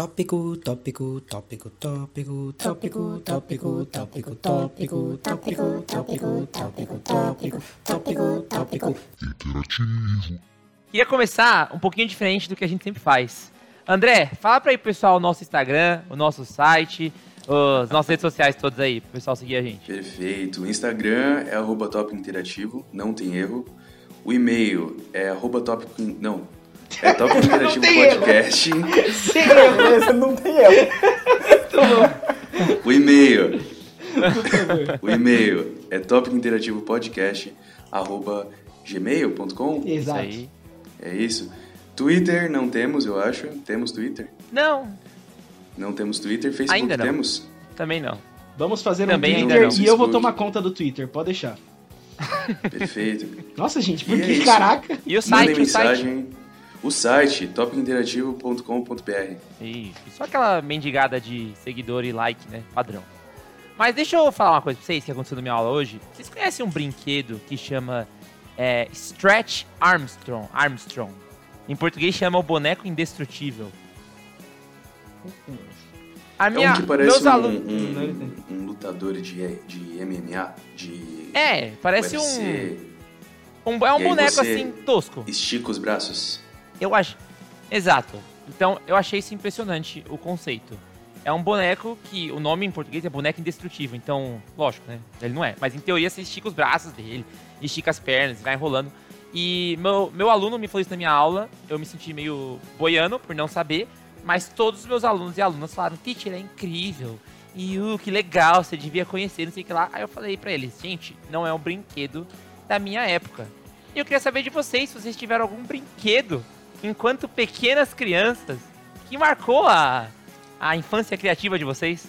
Tópico, tópico, tópico, tópico, tópico, tópico, tópico, tópico, tópico, tópico, tópico, tópico, tópico, tópico. Interativo. Queria começar um pouquinho diferente do que a gente sempre faz. André, fala pra aí pro pessoal o nosso Instagram, o nosso site, as nossas redes sociais todas aí, pro pessoal seguir a gente. Perfeito. O Instagram é arroba Tópico Interativo, não tem erro. O e-mail é arroba tópico... Não. É Tópico Interativo Podcast. Erro, esse não tem erro. O e-mail. o e-mail é tópico interativo podcast arroba gmail.com. Exato. É isso. Twitter não temos, eu acho. Temos Twitter? Não, Não temos Twitter. Facebook Ainda não. temos? também não. Vamos fazer Também um ainda Twitter não. e eu vou tomar conta do Twitter, pode deixar. Perfeito. Nossa, gente, por E é que isso. caraca? E o Mandem site, o site. O site, topicointerativo.com.br. Isso, só aquela mendigada de seguidor e like, né? Padrão. Mas deixa eu falar uma coisa pra vocês que aconteceu na minha aula hoje. Vocês conhecem um brinquedo que chama é, Stretch Armstrong? Armstrong. Em português chama o boneco indestrutível. A É minha, um que parece meus um, alunos. um, um lutador de, de MMA, de É, parece UFC. um, um. É um E boneco assim tosco. Estica os braços. Eu acho. Exato. Então, eu achei isso impressionante, o conceito. É um boneco que o nome em português é boneco indestrutível. Então, lógico, né? Ele não é. Mas em teoria você estica os braços dele, estica as pernas, vai enrolando. E meu, meu aluno me falou isso na minha aula. Eu me senti meio boiando por não saber. Mas todos os meus alunos e alunas falaram: Teacher, é incrível. E uh, que legal, você devia conhecer, não sei o que lá. Aí eu falei pra eles: Gente, não é um brinquedo da minha época. E eu queria saber de vocês se vocês tiveram algum brinquedo enquanto pequenas crianças que marcou a, a infância criativa de vocês.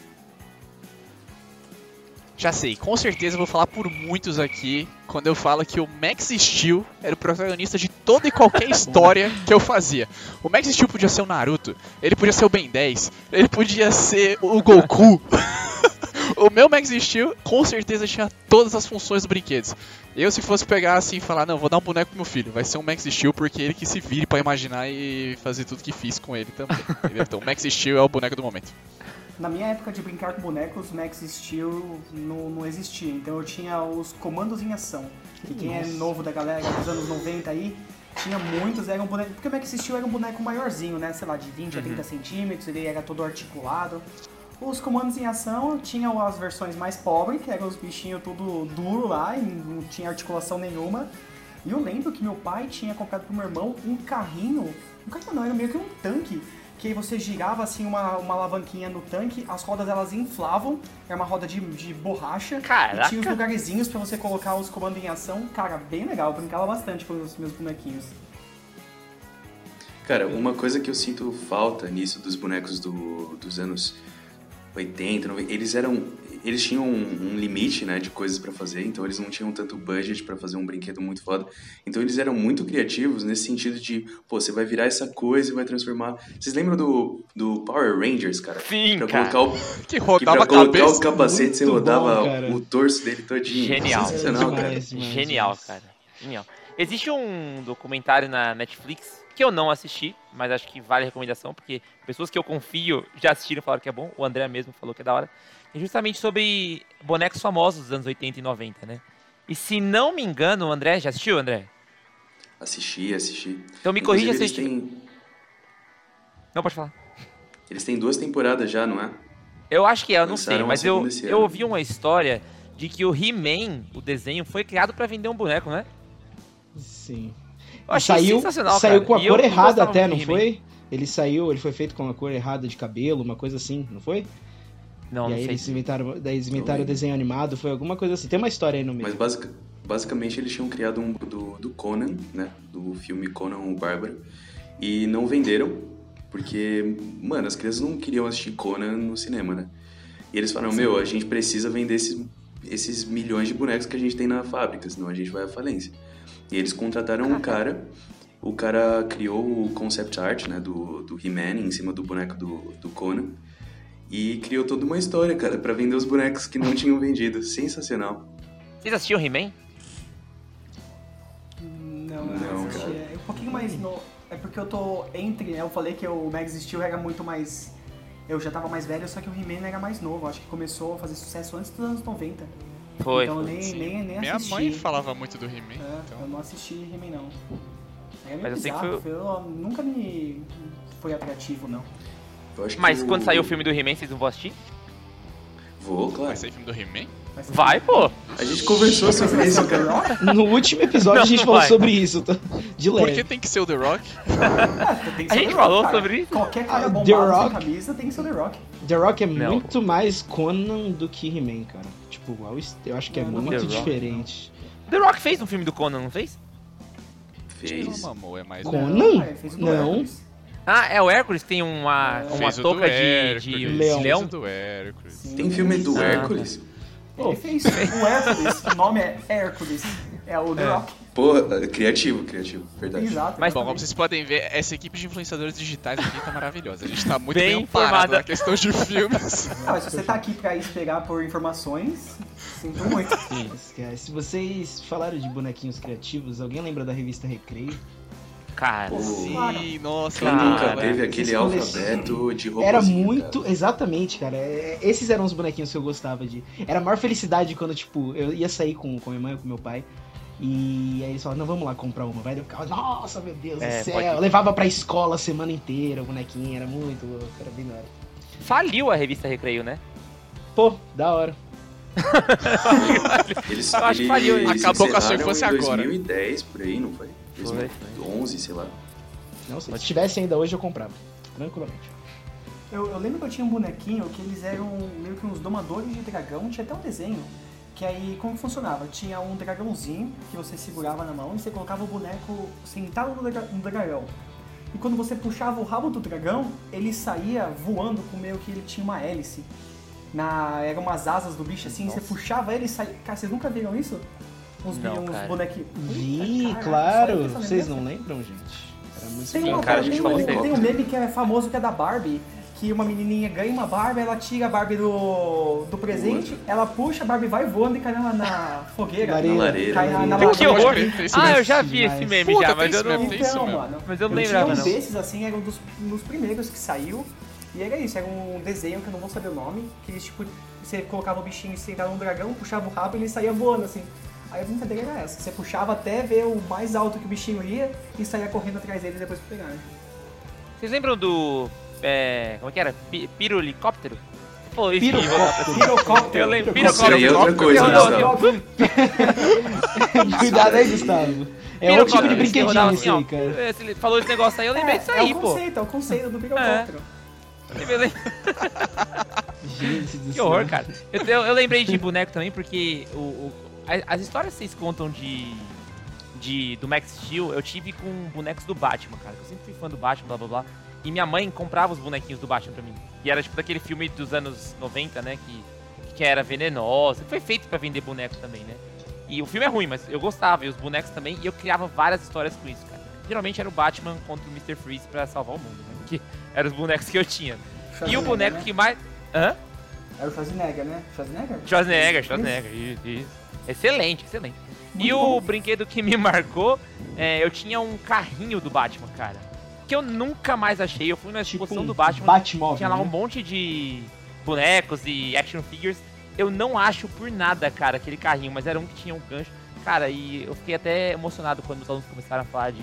Já sei, com certeza eu vou falar por muitos aqui quando eu falo que o Max Steel era o protagonista de toda e qualquer história que eu fazia. O Max Steel podia ser o Naruto, ele podia ser o Ben 10, ele podia ser o Goku. o meu Max Steel com certeza tinha todas as funções do brinquedo. Eu se fosse pegar assim e falar, não, vou dar um boneco pro meu filho, vai ser um Max Steel porque ele que se vire pra imaginar e fazer tudo que fiz com ele também. entendeu? Então o Max Steel é o boneco do momento. Na minha época de brincar com bonecos, Max Steel não, não existia. Então eu tinha os comandos em ação. Que quem é novo da galera dos anos 90 aí, tinha muitos, eram bonecos. Porque o Max Steel era um boneco maiorzinho, né? Sei lá, de 20 a 30 centímetros, ele era todo articulado. Os comandos em ação tinham as versões mais pobres, que eram os bichinhos tudo duro lá e não tinha articulação nenhuma. E eu lembro que meu pai tinha comprado pro meu irmão um carrinho, um carrinho não, era meio que um tanque, que aí você girava assim uma, uma alavanquinha no tanque, as rodas elas inflavam, era uma roda de, de borracha, Caraca! e tinha os lugarzinhos pra você colocar os comandos em ação. Cara, bem legal, eu brincava bastante com os meus bonequinhos. Cara, uma coisa que eu sinto falta nisso dos bonecos do, dos anos 80, 90, eles eram. Eles tinham um, um limite, né, de coisas pra fazer, então eles não tinham tanto budget pra fazer um brinquedo muito foda. Então eles eram muito criativos nesse sentido de, pô, você vai virar essa coisa e vai transformar. Vocês lembram do, do Power Rangers, cara? Sim, pra cara. colocar o, Que que rodava pra a colocar cabeça. o capacete, você rodava bom, o torso dele todinho. Genial. Sensacional, cara. Genial, cara. Genial. Existe um documentário na Netflix que eu não assisti, mas acho que vale a recomendação, porque pessoas que eu confio já assistiram e falaram que é bom. O André mesmo falou que é da hora. É justamente sobre bonecos famosos dos anos 80 e 90, né? E se não me engano, o André já assistiu, André? Assisti, assisti. Então me corrija se têm, Não, pode falar. eles têm duas temporadas já, não é? Eu acho que é, eu não sei, Lançaram mas eu, eu ouvi uma história de que o He-Man, o desenho, foi criado pra vender um boneco, né? Sim. Achei saiu sensacional, saiu cara. com a E cor errada até, não foi? Ele saiu, ele foi feito com a cor errada de cabelo, uma coisa assim, não foi? Não, e não aí sei. eles inventaram, daí eles inventaram o desenho animado, foi alguma coisa assim. Tem uma história aí no meio. Mas basic, basicamente eles tinham criado um do, do Conan, né? Do filme Conan o Bárbaro. E não venderam, porque, mano, as crianças não queriam assistir Conan no cinema, né? E eles falaram, meu, a gente precisa vender esses, esses milhões de bonecos que a gente tem na fábrica, senão a gente vai à falência. E eles contrataram um cara, o cara criou o concept art, né, do, do He-Man em cima do boneco do, do Conan. E criou toda uma história, cara, pra vender os bonecos que não tinham vendido. Sensacional. Vocês assistiam He-Man? Não, Não, não assisti. cara. É um pouquinho mais no. É porque eu tô entre, né? Eu falei que o Max Steel era muito mais eu já tava mais velho, só que o He-Man era mais novo. Acho que começou a fazer sucesso antes dos anos 90. Foi. então eu nem, Sim. nem, nem Minha assisti. mãe falava muito do He-Man, É, então... Eu não assisti He-Man não. É meio Mas eu sei que bizarro, foi- eu nunca me foi atrativo, não. Mas quando sair o filme do He-Man, vocês não vão assistir? Vou, Vai claro. sair filme do He-Man? Vai, pô! A gente conversou sobre isso, cara. No último episódio a gente Não, falou vai. sobre isso, tá? de Por que leve. tem que ser o The Rock? Tem que A gente The Rock, falou cara. sobre isso? Qualquer cara Ah, bombado The sem Rock? camisa tem que ser o The Rock. The Rock é Não. muito mais Conan do que He-Man, cara. Tipo, eu acho que é muito The Rock, diferente. The Rock fez um filme do Conan, não fez? Fez. É mais... Conan? Não. Hércules. Ah, é o Hércules que tem uma, É. uma touca de, de leão. fez leão. o do Hércules. Sim. Tem filme do Ah, Hércules? Ele fez o Hércules. o nome é Hércules. É o The É. Rock. Pô, criativo, criativo, verdade. Exato. Mas- Bom, como vocês podem ver, essa equipe de influenciadores digitais aqui tá maravilhosa. A gente tá muito Bem bem, informada. na questão de filmes. Não, mas se você tá aqui pra esperar por informações, sinto muito. Cara, se vocês falaram de bonequinhos criativos, alguém lembra da revista Recreio? Cara. Sim, nossa, Quem Cara, nunca cara. teve aquele alfabeto de roupa? Era muito, exatamente, cara. é- Esses eram os bonequinhos que eu gostava de. Era a maior felicidade quando, tipo, eu ia sair com, com minha mãe ou com meu pai. E aí eles falavam, não, vamos lá comprar uma. Vai, eu ficava, nossa, meu Deus É, do céu. pode- Eu levava pra escola a semana inteira o bonequinho, era muito louco, era bem da hora. faliu a revista Recreio, né? Pô, da hora. Eles, Eu acho que eles faliu, hein? Acabou com a sua infância em agora. 2010, por aí, não foi? Foi, 2011, sei lá. Não sei, se tivesse ainda hoje eu comprava. Tranquilamente. Eu, eu lembro que eu tinha um bonequinho que eles eram meio que uns domadores de dragão, tinha até um desenho. Que aí, como que funcionava? Tinha um dragãozinho que você segurava na mão e você colocava o boneco sentado no, dra- no dragão. E quando você puxava o rabo do dragão, ele saía voando com meio que ele tinha uma hélice. Na, eram umas asas do bicho assim, você puxava ele e saía. Cara, vocês nunca viram isso? Uns, Não, uns cara. bonequinhos. Vi, claro. Vocês não lembram, gente? Era muito Tem, uma, cara, a tem, um, tem um meme que é famoso que é da Barbie, que uma menininha ganha uma Barbie, ela tira a Barbie do, do presente, ela puxa, a Barbie vai voando e cai na, na fogueira. Lareira. Não, Lareira. Cai na, na Que horror. Ah, eu já vi esse meme Puta, já, mas eu não, Então, mano, mas eu não lembrava tinha um não. desses, assim, era um dos, um dos primeiros que saiu, e era isso, era um desenho que eu não vou saber o nome, que eles, tipo, você colocava o bichinho sentado num dragão, puxava o rabo e ele saía voando, assim. Aí a brincadeira era essa, você puxava até ver o mais alto que o bichinho ia e saía correndo atrás dele depois pra pegar. né? Vocês lembram do. É, como é que era? Pi- Pirulicóptero? Pô, isso Pirocóptero. Pirocóptero. Eu lembro. Isso aí é Pirocóptero. outra coisa, Gustavo? Cuidado aí, Gustavo. É outro tipo de Pirocóptero, que brinquedinho assim, ó. aí, cara. É, Você falou esse negócio aí, eu lembrei disso é, aí, é o pô. conceito, é o conceito do pirocóptero. Gente do Que horror, cara. Eu, eu- eu lembrei de boneco também porque o, o- as histórias que vocês contam de, de do Max Steel, eu tive com bonecos do Batman, cara. Eu sempre fui fã do Batman, blá blá blá. E minha mãe comprava os bonequinhos do Batman pra mim. E era tipo daquele filme dos anos 90, né? Que, que era venenosa. Foi feito pra vender boneco também, né? E o filme é ruim, mas eu gostava. E os bonecos também. E eu criava várias histórias com isso, cara. Geralmente era o Batman contra o Mr. Freeze pra salvar o mundo, né? Que eram os bonecos que eu tinha. E o boneco né? que mais. Hã? Era o Schwarzenegger, né? Schwarzenegger? Schwarzenegger, Schwarzenegger, isso, isso. Excelente, excelente. e Muito o bom. brinquedo que me marcou, é, eu tinha um carrinho do Batman, cara. Que eu nunca mais achei. Eu fui na Tipo exposição um do Batman, Batmóvel, tinha lá um né? monte de bonecos e action figures. Eu não acho por nada, cara, aquele carrinho, mas era um que tinha um gancho. Cara, e eu fiquei até emocionado quando os alunos começaram a falar de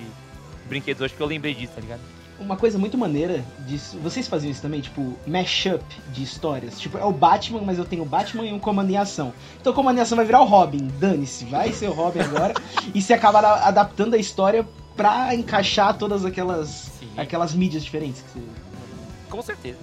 brinquedos hoje, porque eu lembrei disso, tá ligado? Uma coisa muito maneira disso. Vocês faziam isso também, tipo, mashup de histórias. Tipo, é o Batman, mas eu tenho o Batman e um comando em ação. Então o comando em ação vai virar o Robin. Dane-se, vai ser o Robin agora. e você acaba a- adaptando a história pra encaixar todas aquelas. Aquelas mídias diferentes que você. Com certeza.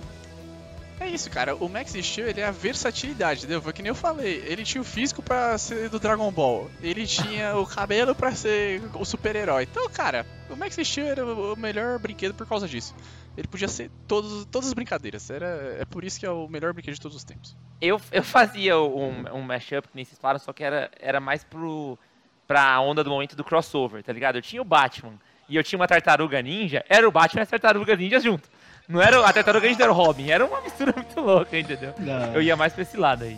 É isso, cara. O Max Steel, ele é a versatilidade, entendeu? Foi que nem eu falei. Ele tinha o físico pra ser do Dragon Ball. Ele tinha o cabelo pra ser o super-herói. Então, cara, o Max Steel era o melhor brinquedo por causa disso. Ele podia ser todos, todas as brincadeiras. Era, é por isso que é o melhor brinquedo de todos os tempos. Eu, eu fazia um, um mashup, que nem vocês falaram, só que era, era mais pro, pra onda do momento do crossover, tá ligado? Eu tinha o Batman e eu tinha uma tartaruga ninja, era o Batman e as tartarugas ninjas junto. Não era, o- a tartaruga ninja era o Robin, era uma mistura muito louca, entendeu? Eu ia mais pra esse lado aí.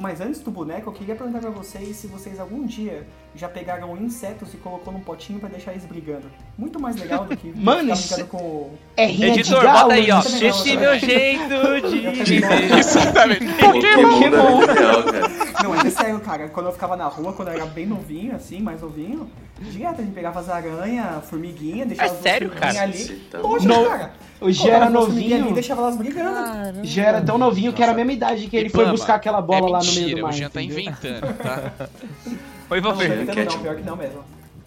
Mas antes do boneco, eu queria perguntar pra vocês se vocês algum dia já pegaram insetos e colocou num potinho pra deixar eles brigando. Muito mais legal do que Mano, ficar brincando com o... É rinha Editor, de galo. bota aí, ó. isso também não, Esse né? meu jeito de viver. Exatamente. Pokémon real, cara. Não, é sério, cara. Quando eu ficava na rua, quando eu era bem novinho, assim, mais novinho, direto a gente pegava as aranhas, formiguinha, deixava É as sério, cara? ali. Tá Lógico, No- cara. O Colocava era ali novinho. e deixava elas brigando. Já era tão novinho que era a mesma idade que ele foi buscar aquela bola é lá no meio mentira, do mar. O Jean tá inventando, tá? Oi, Não, Valver. não, não, não, pior que não mesmo.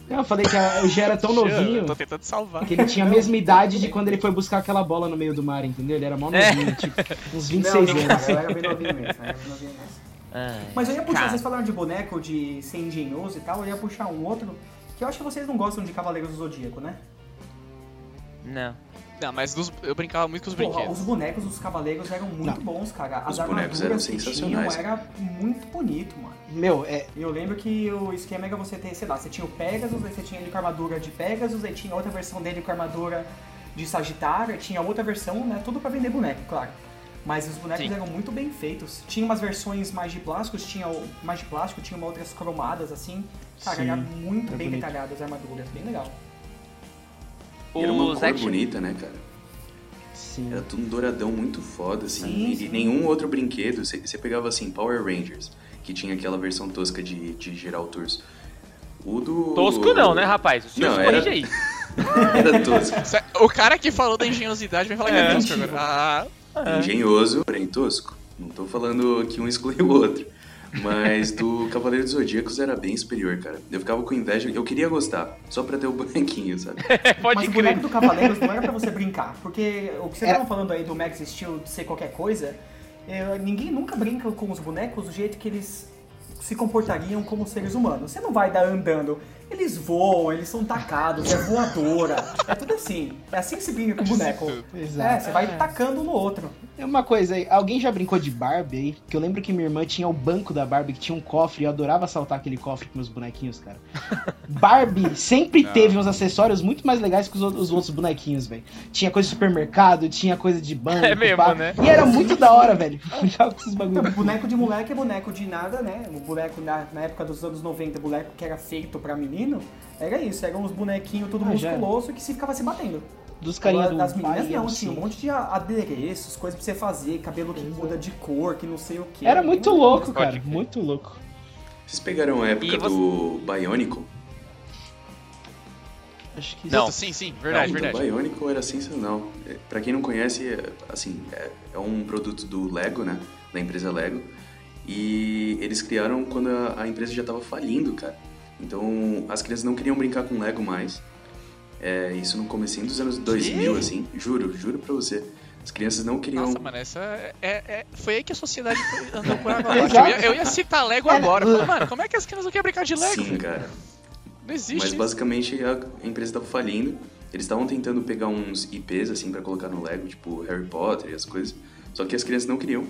Não, eu falei que o Gê era tão novinho eu tô tentando salvar. que ele tinha a mesma idade de quando ele foi buscar aquela bola no meio do mar, entendeu? Ele era mó É. novinho, tipo, uns Não, 26 não, anos. cara, eu era bem novinho mesmo. eu era bem novinho mesmo. Ai, Mas eu ia puxar, cara. vocês falaram de boneco, de ser engenhoso e tal, eu ia puxar um outro, que eu acho que vocês não gostam de Cavaleiros do Zodíaco, né? Não. Não, mas dos- eu brincava muito com os Porra, brinquedos. os bonecos dos Cavaleiros eram muito Não. bons, cara. As Os bonecos eram armaduras que tinham sensacionais. era muito bonito, mano. Meu, é, Eu lembro que o esquema era você ter, sei lá, você tinha o Pegasus, aí você tinha ele com a armadura de Pegasus, aí tinha outra versão dele com a armadura de Sagitário, aí tinha outra versão, né? Tudo pra vender boneco, claro. Mas os bonecos Sim. eram muito bem feitos. Tinha umas versões mais de plásticos, tinha o mais de plástico, tinha uma outras cromadas assim. Cara, Sim, era muito é bem bonito. detalhadas as armaduras, bem legal. E era uma cor bonita, né, cara? sim. Era tudo um douradão muito foda, assim. Sim, e sim. nenhum outro brinquedo. Você pegava, assim, Power Rangers, que tinha aquela versão tosca de, de girar o torso. O do... Tosco não, né, rapaz? O senhor Não, era- corrige aí. Era tosco. O cara que falou da engenhosidade vai falar que é É. tosco agora. Ah, Engenhoso, porém tosco. Não tô falando que um exclui o outro. Mas do Cavaleiro dos Zodíacos era bem superior, cara. Eu ficava com inveja. Eu queria gostar, só pra ter o bonequinho, sabe? Pode Mas o crer. boneco do Cavaleiros não era pra você brincar. Porque o que vocês Era- estavam falando aí do Max Steel de ser qualquer coisa, é, ninguém nunca brinca com os bonecos do jeito que eles se comportariam como seres humanos. Você não vai dar andando. Eles voam, eles são tacados, é voadora. É tudo assim. É assim que se brinca com o boneco. Exato. É, você vai tacando um no outro. É Uma coisa aí, alguém já brincou de Barbie aí? Que eu lembro que minha irmã tinha o banco da Barbie, que tinha um cofre, e eu adorava assaltar aquele cofre com meus bonequinhos, cara. Barbie sempre Não. teve uns acessórios muito mais legais que os, outros- os outros bonequinhos, velho. Tinha coisa de supermercado, tinha coisa de banco, É mesmo, pá. né? E era muito da hora, velho. Com esses Então, bagulhos. boneco de moleque é boneco de nada, né? O boneco na, na época dos anos 90, boneco que era feito pra menino, era isso. Eram uns bonequinhos tudo Ah, já. musculoso que se ficava se batendo. Dos carinhas do das meninas não, assim. tinha um monte de adereços, coisas pra você fazer, cabelo que muda de cor, que não sei o que. Era muito louco, cara. Muito louco. Vocês pegaram a época você- do Bionicle? Acho que Não. sim, sim, verdade, Então, verdade. O Bionicle era sensacional. É, Pra quem não conhece, é, assim, é, é um produto do Lego, né? Da empresa Lego. E eles criaram quando a, a empresa já tava falindo, cara. Então, as crianças não queriam brincar com Lego mais. É, isso no comecinho dos anos 2000, assim. Juro, juro pra você. As crianças não queriam... Nossa, mano, essa é, é- é- foi aí que a sociedade andou por água abaixo. Eu ia, eu ia citar Lego agora. Falei, mano, como é que as crianças não querem brincar de Lego? Sim, cara. Não existe Mas isso. basicamente a empresa estava falindo. Eles estavam tentando pegar uns IPs assim pra colocar no Lego, tipo Harry Potter e as coisas. Só que as crianças não queriam.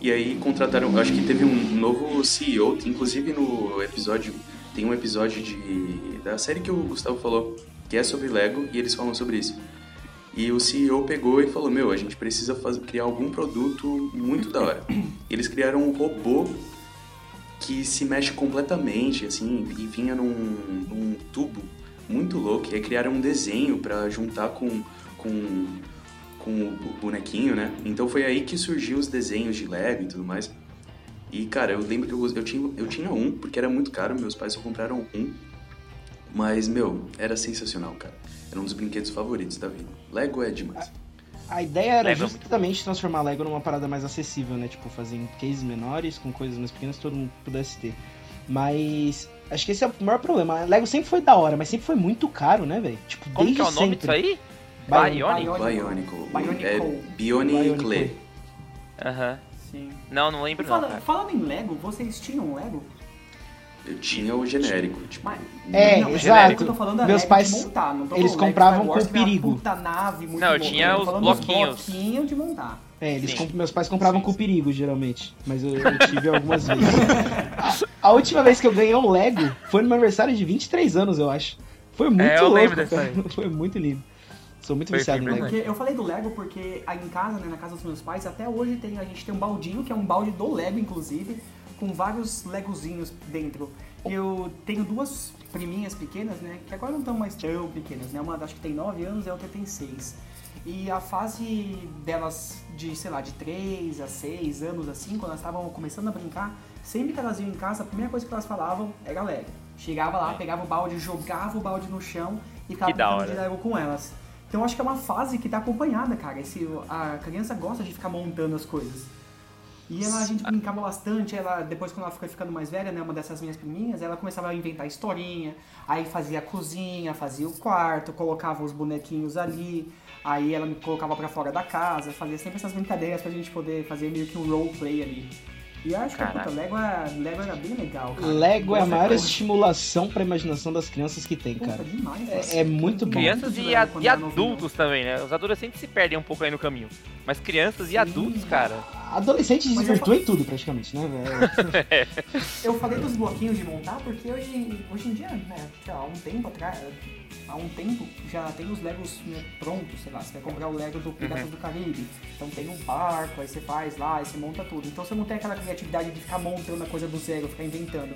E aí contrataram, eu acho que teve um novo CEO, inclusive no episódio, tem um episódio de da série que o Gustavo falou, que é sobre Lego e eles falam sobre isso. E o CEO pegou e falou: "Meu, a gente precisa fazer, criar algum produto muito da hora". Eles criaram um robô que se mexe completamente, assim, e vinha num, num tubo muito louco. E aí criaram um desenho pra juntar com, com, com o bonequinho, né? Então foi aí que surgiu os desenhos de Lego e tudo mais. E, cara, eu lembro que eu, eu, tinha, eu tinha um, porque era muito caro, meus pais só compraram um. Mas, meu, era sensacional, cara. Era um dos brinquedos favoritos da vida. Lego é demais. A ideia era Lego é justamente transformar Lego numa parada mais acessível, né? Tipo, fazer em cases menores, com coisas mais pequenas que todo mundo pudesse ter. Mas acho que esse é o maior problema. Lego sempre foi da hora, mas sempre foi muito caro, né, velho? Tipo, Como desde que é o nome sempre. disso aí? Bionic. Bionic? Bionicle. Bionicle. É Bionicle. Bionicle. Aham. Sim. Não, não lembro não, Fala, cara. falando em Lego, vocês tinham um Lego? Eu tinha o genérico, tipo... Mas- É, não, mas exato. o que eu tô falando é Meus Lego pais, de montar, não tô eles compravam Wars, com é perigo. puta nave muito Não, eu tinha os bloquinhos. bloquinhos de montar. É, eles comp- meus pais compravam Sim, com sim. perigo, geralmente. Mas eu, eu tive algumas vezes. A, a última vez que eu ganhei um Lego foi no meu aniversário de 23 anos, eu acho. Foi muito É, eu louco, lembro dessa cara. aí. Foi muito lindo. Sou muito viciado em Lego. Porque eu falei do Lego porque aí em casa, né, na casa dos meus pais, até hoje tem, a gente tem um baldinho, que é um balde do Lego, inclusive, com vários legozinhos dentro. Eu tenho duas priminhas pequenas, né? Que agora não estão mais tão pequenas, né? Uma acho que tem 9 anos e a outra tem 6. E a fase delas de, sei lá, de 3 a 6 anos, assim, quando elas estavam começando a brincar, sempre que elas iam em casa, a primeira coisa que elas falavam era Lego. Chegava lá, pegava o balde, jogava o balde no chão e ficava brincando de. Lego com elas. Então acho que é uma fase que tá acompanhada, cara. Esse, a criança gosta de ficar montando as coisas. E ela, a gente brincava bastante, ela, depois quando ela foi ficando mais velha, né, uma dessas minhas priminhas, ela começava a inventar historinha, aí fazia a cozinha, fazia o quarto, colocava os bonequinhos ali, aí ela me colocava pra fora da casa, fazia sempre essas brincadeiras pra gente poder fazer meio que um roleplay ali. E eu acho que, puta, Lego, é, Lego era bem legal, cara. Lego é a maior coisa. estimulação pra imaginação das crianças que tem, Puta, cara. demais, É- é muito bom. Crianças e, a- e adultos também, né? Os adolescentes se perdem um pouco aí no caminho. Mas crianças e adultos, cara. Adolescente desvirtua em tudo, praticamente, né, velho? Eu falei dos bloquinhos de montar porque hoje, hoje em dia, né, sei lá, há um tempo atrás, há um tempo já tem os Legos né, prontos, sei lá, você vai comprar o Lego do Piratas do Caribe, então tem um barco, aí você faz lá, aí você monta tudo. Então você não tem aquela criatividade de ficar montando a coisa do zero, ficar inventando.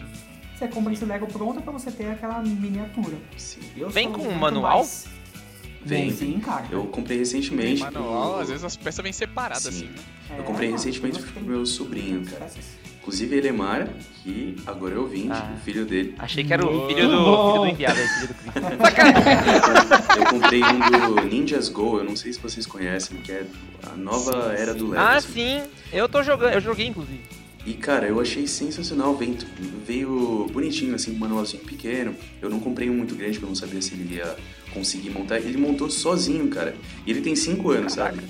Você compra esse Lego pronto pra você ter aquela miniatura. Sim. Eu Vem com um manual? mais- Vem. Sim, cara. Eu comprei recentemente. Manual, pro- às vezes as peças vêm separadas Sim. assim. É, Eu comprei recentemente tem pro meu sobrinho, cara. Inclusive ele é Mara, que agora é ouvinte, Ah. o filho dele. Achei que era o filho do, filho do enviado aí, filho do Cristo. Eu comprei um do Ninjas Go, eu não sei se vocês conhecem, que é a nova era do Lego. Ah, assim. sim. Eu tô jogando, eu joguei inclusive. E cara, eu achei sensacional, veio, veio bonitinho, assim, um manualzinho pequeno. Eu não comprei um muito grande, porque eu não sabia se ele ia conseguir montar. Ele montou sozinho, cara. E ele tem 5 anos, sabe?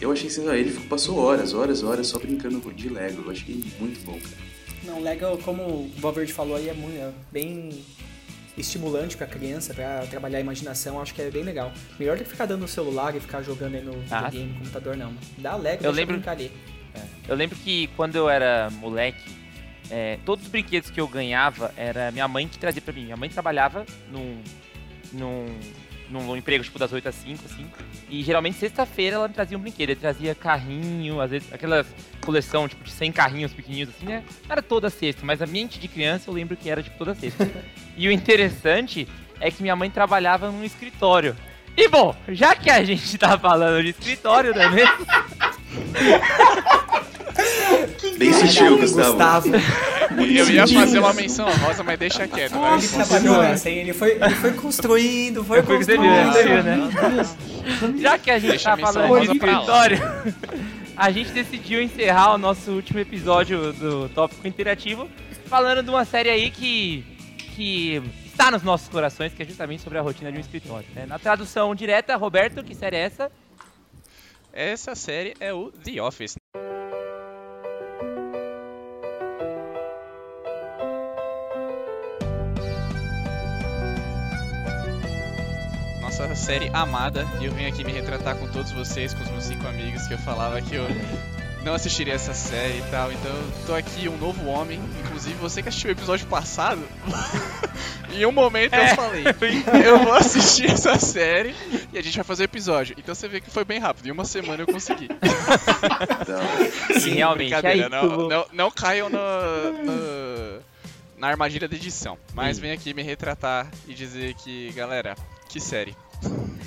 Eu achei sensacional. Ele passou horas, horas, horas só brincando de Lego. Eu achei muito bom, cara. Não, Lego, como o Valverde falou aí, é muito, é bem estimulante pra criança, pra trabalhar a imaginação, acho que é bem legal. Melhor do que ficar dando no celular e ficar jogando aí no Ah, videogame, no computador, não. Dá Lego, Eu lembro- brincar ali. Eu lembro que quando eu era moleque, é, todos os brinquedos que eu ganhava era minha mãe que trazia pra mim. Minha mãe trabalhava num, num, num emprego tipo das 8 às 5, assim. E geralmente sexta-feira ela me trazia um brinquedo. Ele trazia carrinho, às vezes aquela coleção tipo de 100 carrinhos pequenininhos assim, né? Era toda sexta, mas a mente de criança eu lembro que era tipo toda sexta. e o interessante é que minha mãe trabalhava num escritório. E bom, já que a gente tá falando de escritório, não é mesmo? Bem sutil, Gustavo. Gustavo. Eu ia fazer uma menção rosa, mas deixa quieto. Vai. Ele trabalhou essa, hein? Ele foi, ele foi construindo, foi fui construindo. né? Já que a gente Deixa tá falando de escritório, a gente decidiu encerrar o nosso último episódio do Tópico Interativo falando de uma série aí que, que está nos nossos corações, que é justamente sobre a rotina de um escritório. né? Na tradução direta, Roberto, que série é essa? Essa série é o The Office. Nossa série amada, e eu venho aqui me retratar com todos vocês, com os meus cinco amigos, que eu falava que eu não assistiria essa série e tal. Então eu tô aqui, um novo homem. Inclusive, você que assistiu o episódio passado, em um momento eu falei: eu vou assistir essa série e a gente vai fazer o episódio. Então você vê que foi bem rápido, em uma semana eu consegui. Então, Sim, realmente. Aí, Brincadeira, não, não, não caiam no- no- na armadilha da edição. Mas Sim. vem aqui me retratar e dizer que, galera, que série.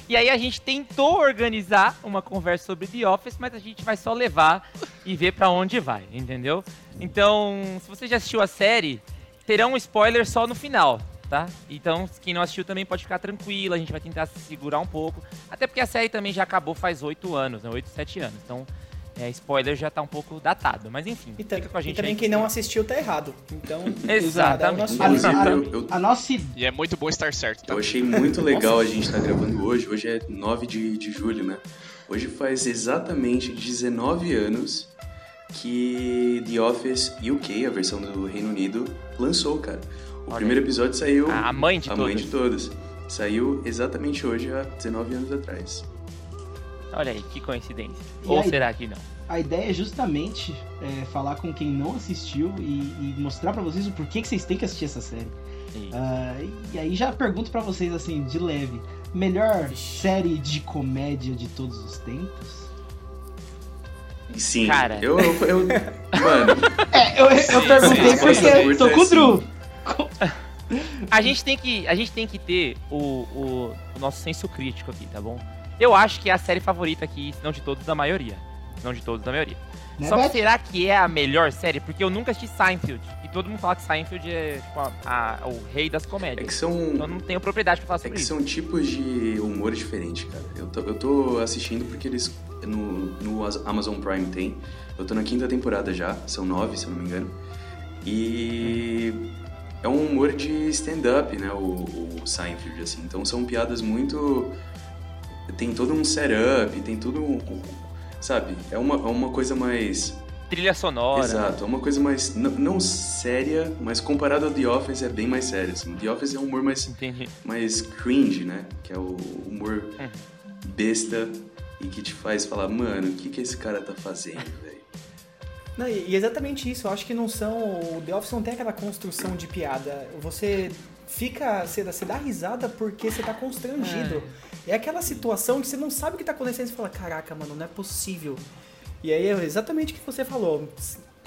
E aí a gente tentou organizar uma conversa sobre The Office, mas a gente vai só levar e ver pra onde vai, entendeu? Então, se você já assistiu a série, terão um spoiler só no final, tá? Então, quem não assistiu também pode ficar tranquilo, a gente vai tentar se segurar um pouco. Até porque a série também já acabou faz 8 anos, né? 8, 7 anos. Então, é, spoiler já tá um pouco datado. Mas enfim, E, fica com a e gente também aí. quem não assistiu tá errado. Então, Exatamente. sua. A, Inclusive, a- eu- eu- a nossa E é muito bom estar certo, tá? Eu achei muito legal a gente estar gravando hoje. Hoje é 9 de, de julho, né? Hoje faz exatamente 19 anos que The Office UK, a versão do Reino Unido, lançou, cara. O Olha primeiro episódio saiu. A mãe de a mãe de todas. todas. Saiu exatamente hoje, há 19 anos atrás. Olha aí, que coincidência. E Ou aí- será que não? A ideia é justamente é, falar com quem não assistiu e, e mostrar pra vocês o porquê que vocês têm que assistir essa série. Ah, e aí já pergunto pra vocês assim, de leve, melhor série de comédia de todos os tempos? Sim, Cara. eu, eu, eu- Mano, É, eu, eu perguntei sim, porque sim. eu tô com o Drew. A gente tem que, a gente tem que ter o, o, o nosso senso crítico aqui, tá bom? Eu acho que é a série favorita aqui, se não de todos, da maioria. Se não de todos, da maioria. Né, Só que Beth? será que é a melhor série? Porque eu nunca assisti Seinfeld. E todo mundo fala que Seinfeld é tipo, a- a- o rei das É comédias. que são. Então eu não tenho propriedade pra falar É sobre que isso. são tipos de humor diferentes, cara. Eu tô, eu tô assistindo porque eles. No, no Amazon Prime tem. Eu tô na quinta temporada já, são nove, se eu não me engano. E. É um humor de stand-up, né? O, o Seinfeld, assim. Então são piadas muito. Tem todo um setup, tem tudo. um- Sabe? É uma, é uma coisa mais. Trilha sonora. Exato, é uma coisa mais. Não, não séria, mas comparado ao The Office é bem mais sério. Assim. The Office é um humor mais Entendi. mais cringe, né? Que é o humor Hum. besta e que te faz falar, mano, o que, que esse cara tá fazendo, velho? Não, e exatamente isso. Eu acho que não são. O The Office não tem aquela construção de piada. Você fica. Você, você dá risada porque você tá constrangido. É. aquela situação que você não sabe o que tá acontecendo. Você fala, caraca, mano, não é possível. E aí é exatamente o que você falou.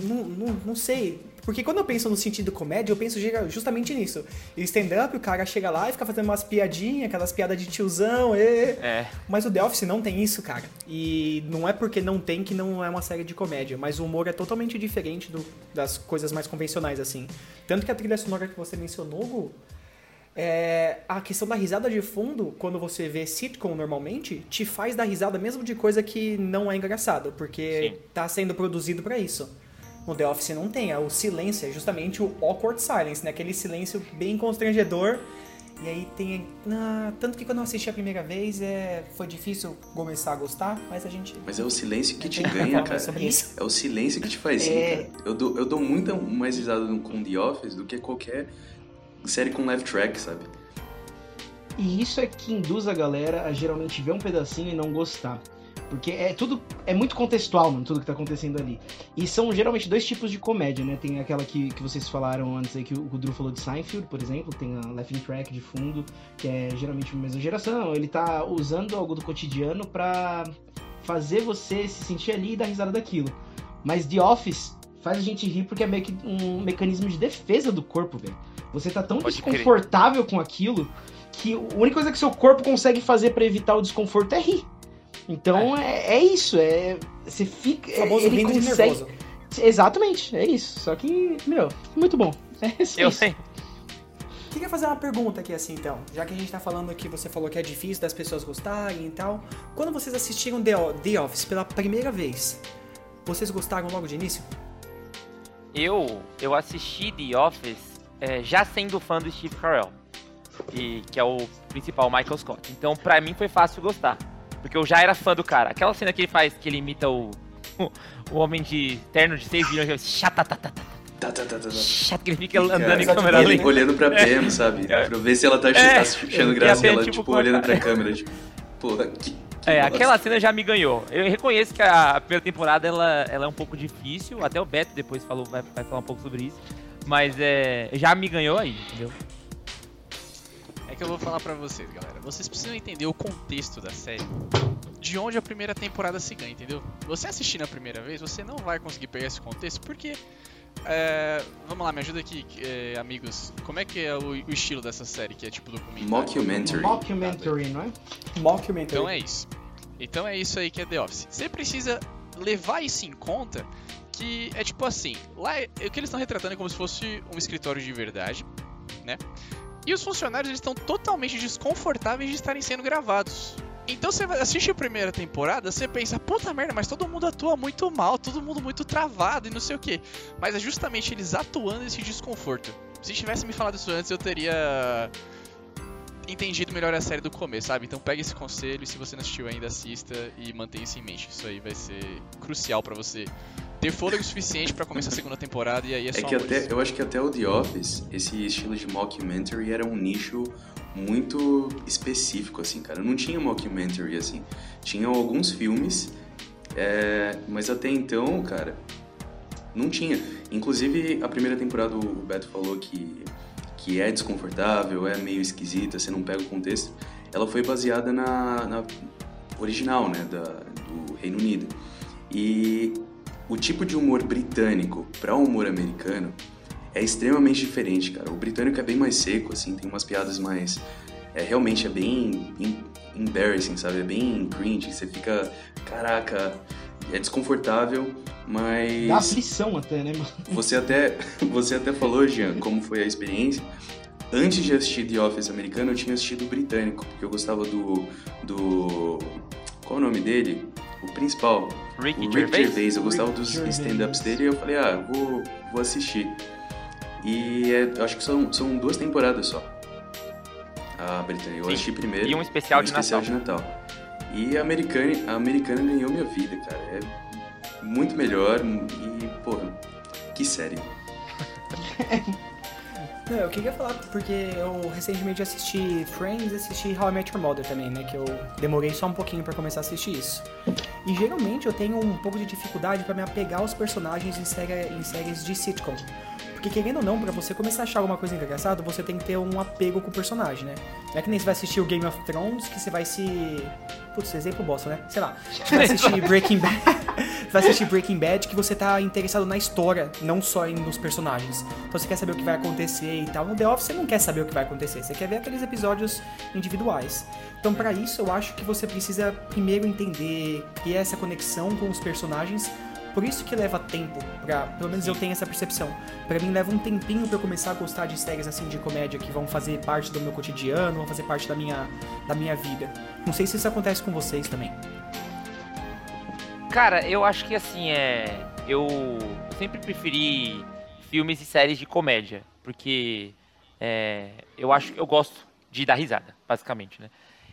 Não, não, não sei. Porque quando eu penso no sentido comédia, eu penso justamente nisso. E stand-up, o cara chega lá e fica fazendo umas piadinhas, aquelas piadas de tiozão, e... É. Mas o The Office não tem isso, cara. E não é porque não tem que não é uma série de comédia, mas o humor é totalmente diferente do- das coisas mais convencionais, assim. Tanto que a trilha sonora que você mencionou, Gu, é, a questão da risada de fundo, quando você vê sitcom normalmente, te faz dar risada mesmo de coisa que não é engraçado, porque Sim. tá sendo produzido pra isso. No The Office não tem, é o silêncio, é justamente o awkward silence, né? Aquele silêncio bem constrangedor. E aí tem. ah, tanto que quando eu assisti a primeira vez é, foi difícil começar a gostar, mas a gente. Mas é o silêncio que te que ganha, cara. sobre isso. É o silêncio que te faz rir, É. cara. Eu dou, eu dou muita mais risada no- com The Office do que qualquer série com live track, sabe? E isso é que induz a galera a geralmente ver um pedacinho e não gostar. Porque é tudo. É muito contextual, mano, tudo que tá acontecendo ali. E são geralmente dois tipos de comédia, né? Tem aquela que, que vocês falaram antes aí, que o Drew falou de Seinfeld, por exemplo, tem a Laughing Track de fundo, que é geralmente uma mesma geração. Ele tá usando algo do cotidiano pra fazer você se sentir ali e dar risada daquilo. Mas The Office faz a gente rir porque é meio que um mecanismo de defesa do corpo, velho. Você tá tão Pode crer. desconfortável com aquilo que a única coisa que seu corpo consegue fazer pra evitar o desconforto é rir. Então é, é isso, é você fica, O famoso ele consegue, nervoso. exatamente, é isso. Só que meu, muito bom. É isso. Eu isso. sei. Queria fazer uma pergunta aqui assim, então. Já que a gente tá falando que você falou que é difícil das pessoas gostarem e tal. Quando vocês assistiram The Office pela primeira vez, vocês gostaram logo de início? Eu, eu assisti The Office é, já sendo fã do Steve Carell, e, que é o principal Michael Scott. Então, pra mim, foi fácil gostar. Porque eu já era fã do cara. Aquela cena que ele faz, que ele imita o, o, homem de terno de 6 milhões, chata, tá, tá, tá, Tá, chato, que ele fica andando Cara, em câmera lenta. olhando pra Pam, sabe? Pra ver se ela tá É. achando graça e ela, tipo, tipo, olhando pra câmera, tipo, porra, que. É, aquela cena já me ganhou. Eu reconheço que a primeira temporada ela, ela é um pouco difícil. Até o Beto depois falou, vai, vai falar um pouco sobre isso. Mas é, já me ganhou aí, entendeu? É que eu vou falar pra vocês, galera. Vocês precisam entender o contexto da série. De onde a primeira temporada se ganha, entendeu? Você assistindo a primeira vez, você não vai conseguir pegar esse contexto porque. é, vamos lá, me ajuda aqui, é, amigos. Como é que é o, o estilo dessa série, que é tipo documentário? Mockumentary. Mockumentary, não é? Mockumentary. Então é isso. Então é isso aí que é The Office. Você precisa levar isso em conta que é tipo assim, lá é- o que eles estão retratando é como se fosse um escritório de verdade, né? E os funcionários eles estão totalmente desconfortáveis de estarem sendo gravados. Então você assiste a primeira temporada, você pensa, puta merda, mas todo mundo atua muito mal, todo mundo muito travado e não sei o que. Mas é justamente eles atuando esse desconforto. Se tivesse me falado isso antes, eu teria entendido melhor a série do começo, sabe? Então pega esse conselho e se você não assistiu ainda, assista e mantenha isso em mente. Isso aí vai ser crucial pra você ter fôlego suficiente pra começar a segunda temporada e aí é É só que amores. até, eu acho que até o The Office, esse estilo de mockumentary era um nicho muito específico, assim, cara. Não tinha mockumentary, assim. Tinham alguns filmes, é, mas até então, cara, não tinha. Inclusive, a primeira temporada, o Beto falou que, que é desconfortável, é meio esquisita, você não pega o contexto. Ela foi baseada na, na original, né, da, do Reino Unido. E o tipo de humor britânico para o humor americano é extremamente diferente, cara. O britânico é bem mais seco, assim, tem umas piadas mais. É, realmente é bem em- embarrassing, sabe? É bem cringe. Você fica. Caraca, é desconfortável, mas. Dá aflição até, né, mano? Você até, você até falou, Jean, como foi a experiência. Antes de assistir The Office americano, eu tinha assistido o britânico, porque eu gostava do. do. Qual é o nome dele? O principal. Ricky o Rick Gervais? Gervais. Eu gostava dos Gervais. stand-ups dele e eu falei, ah, vou, vou assistir. E é, eu acho que são, são duas temporadas só. A britânica. Eu Sim. assisti primeiro. E um especial um de especial Natal. de Natal. E a americana, a americana ganhou minha vida, cara. É muito melhor e, porra, que série. Não, eu queria falar porque eu recentemente assisti Friends e assisti How I Met Your Mother também, né? Que eu demorei só um pouquinho pra começar a assistir isso. E geralmente eu tenho um pouco de dificuldade pra me apegar aos personagens em, série, em séries de sitcom. Porque querendo ou não, pra você começar a achar alguma coisa engraçada, você tem que ter um apego com o personagem, né? Não é que nem você vai assistir o Game of Thrones que você vai se. Putz, exemplo bosta, né? Sei lá. Você vai assistir Breaking Bad. você vai assistir Breaking Bad que você tá interessado na história, não só em- nos personagens. Então você quer saber o que vai acontecer e tal. No The Office você não quer saber o que vai acontecer, você quer ver aqueles episódios individuais. Então pra isso eu acho que você precisa primeiro entender, criar essa conexão com os personagens. Por isso que leva tempo, pra, pelo menos eu tenho essa percepção. Pra mim leva um tempinho pra eu começar a gostar de séries assim de comédia que vão fazer parte do meu cotidiano, vão fazer parte da minha, da minha vida. Não sei se isso acontece com vocês também. Cara, eu acho que assim, é. Eu sempre preferi filmes e séries de comédia. Porque é, eu acho que eu gosto de dar risada, basicamente, né?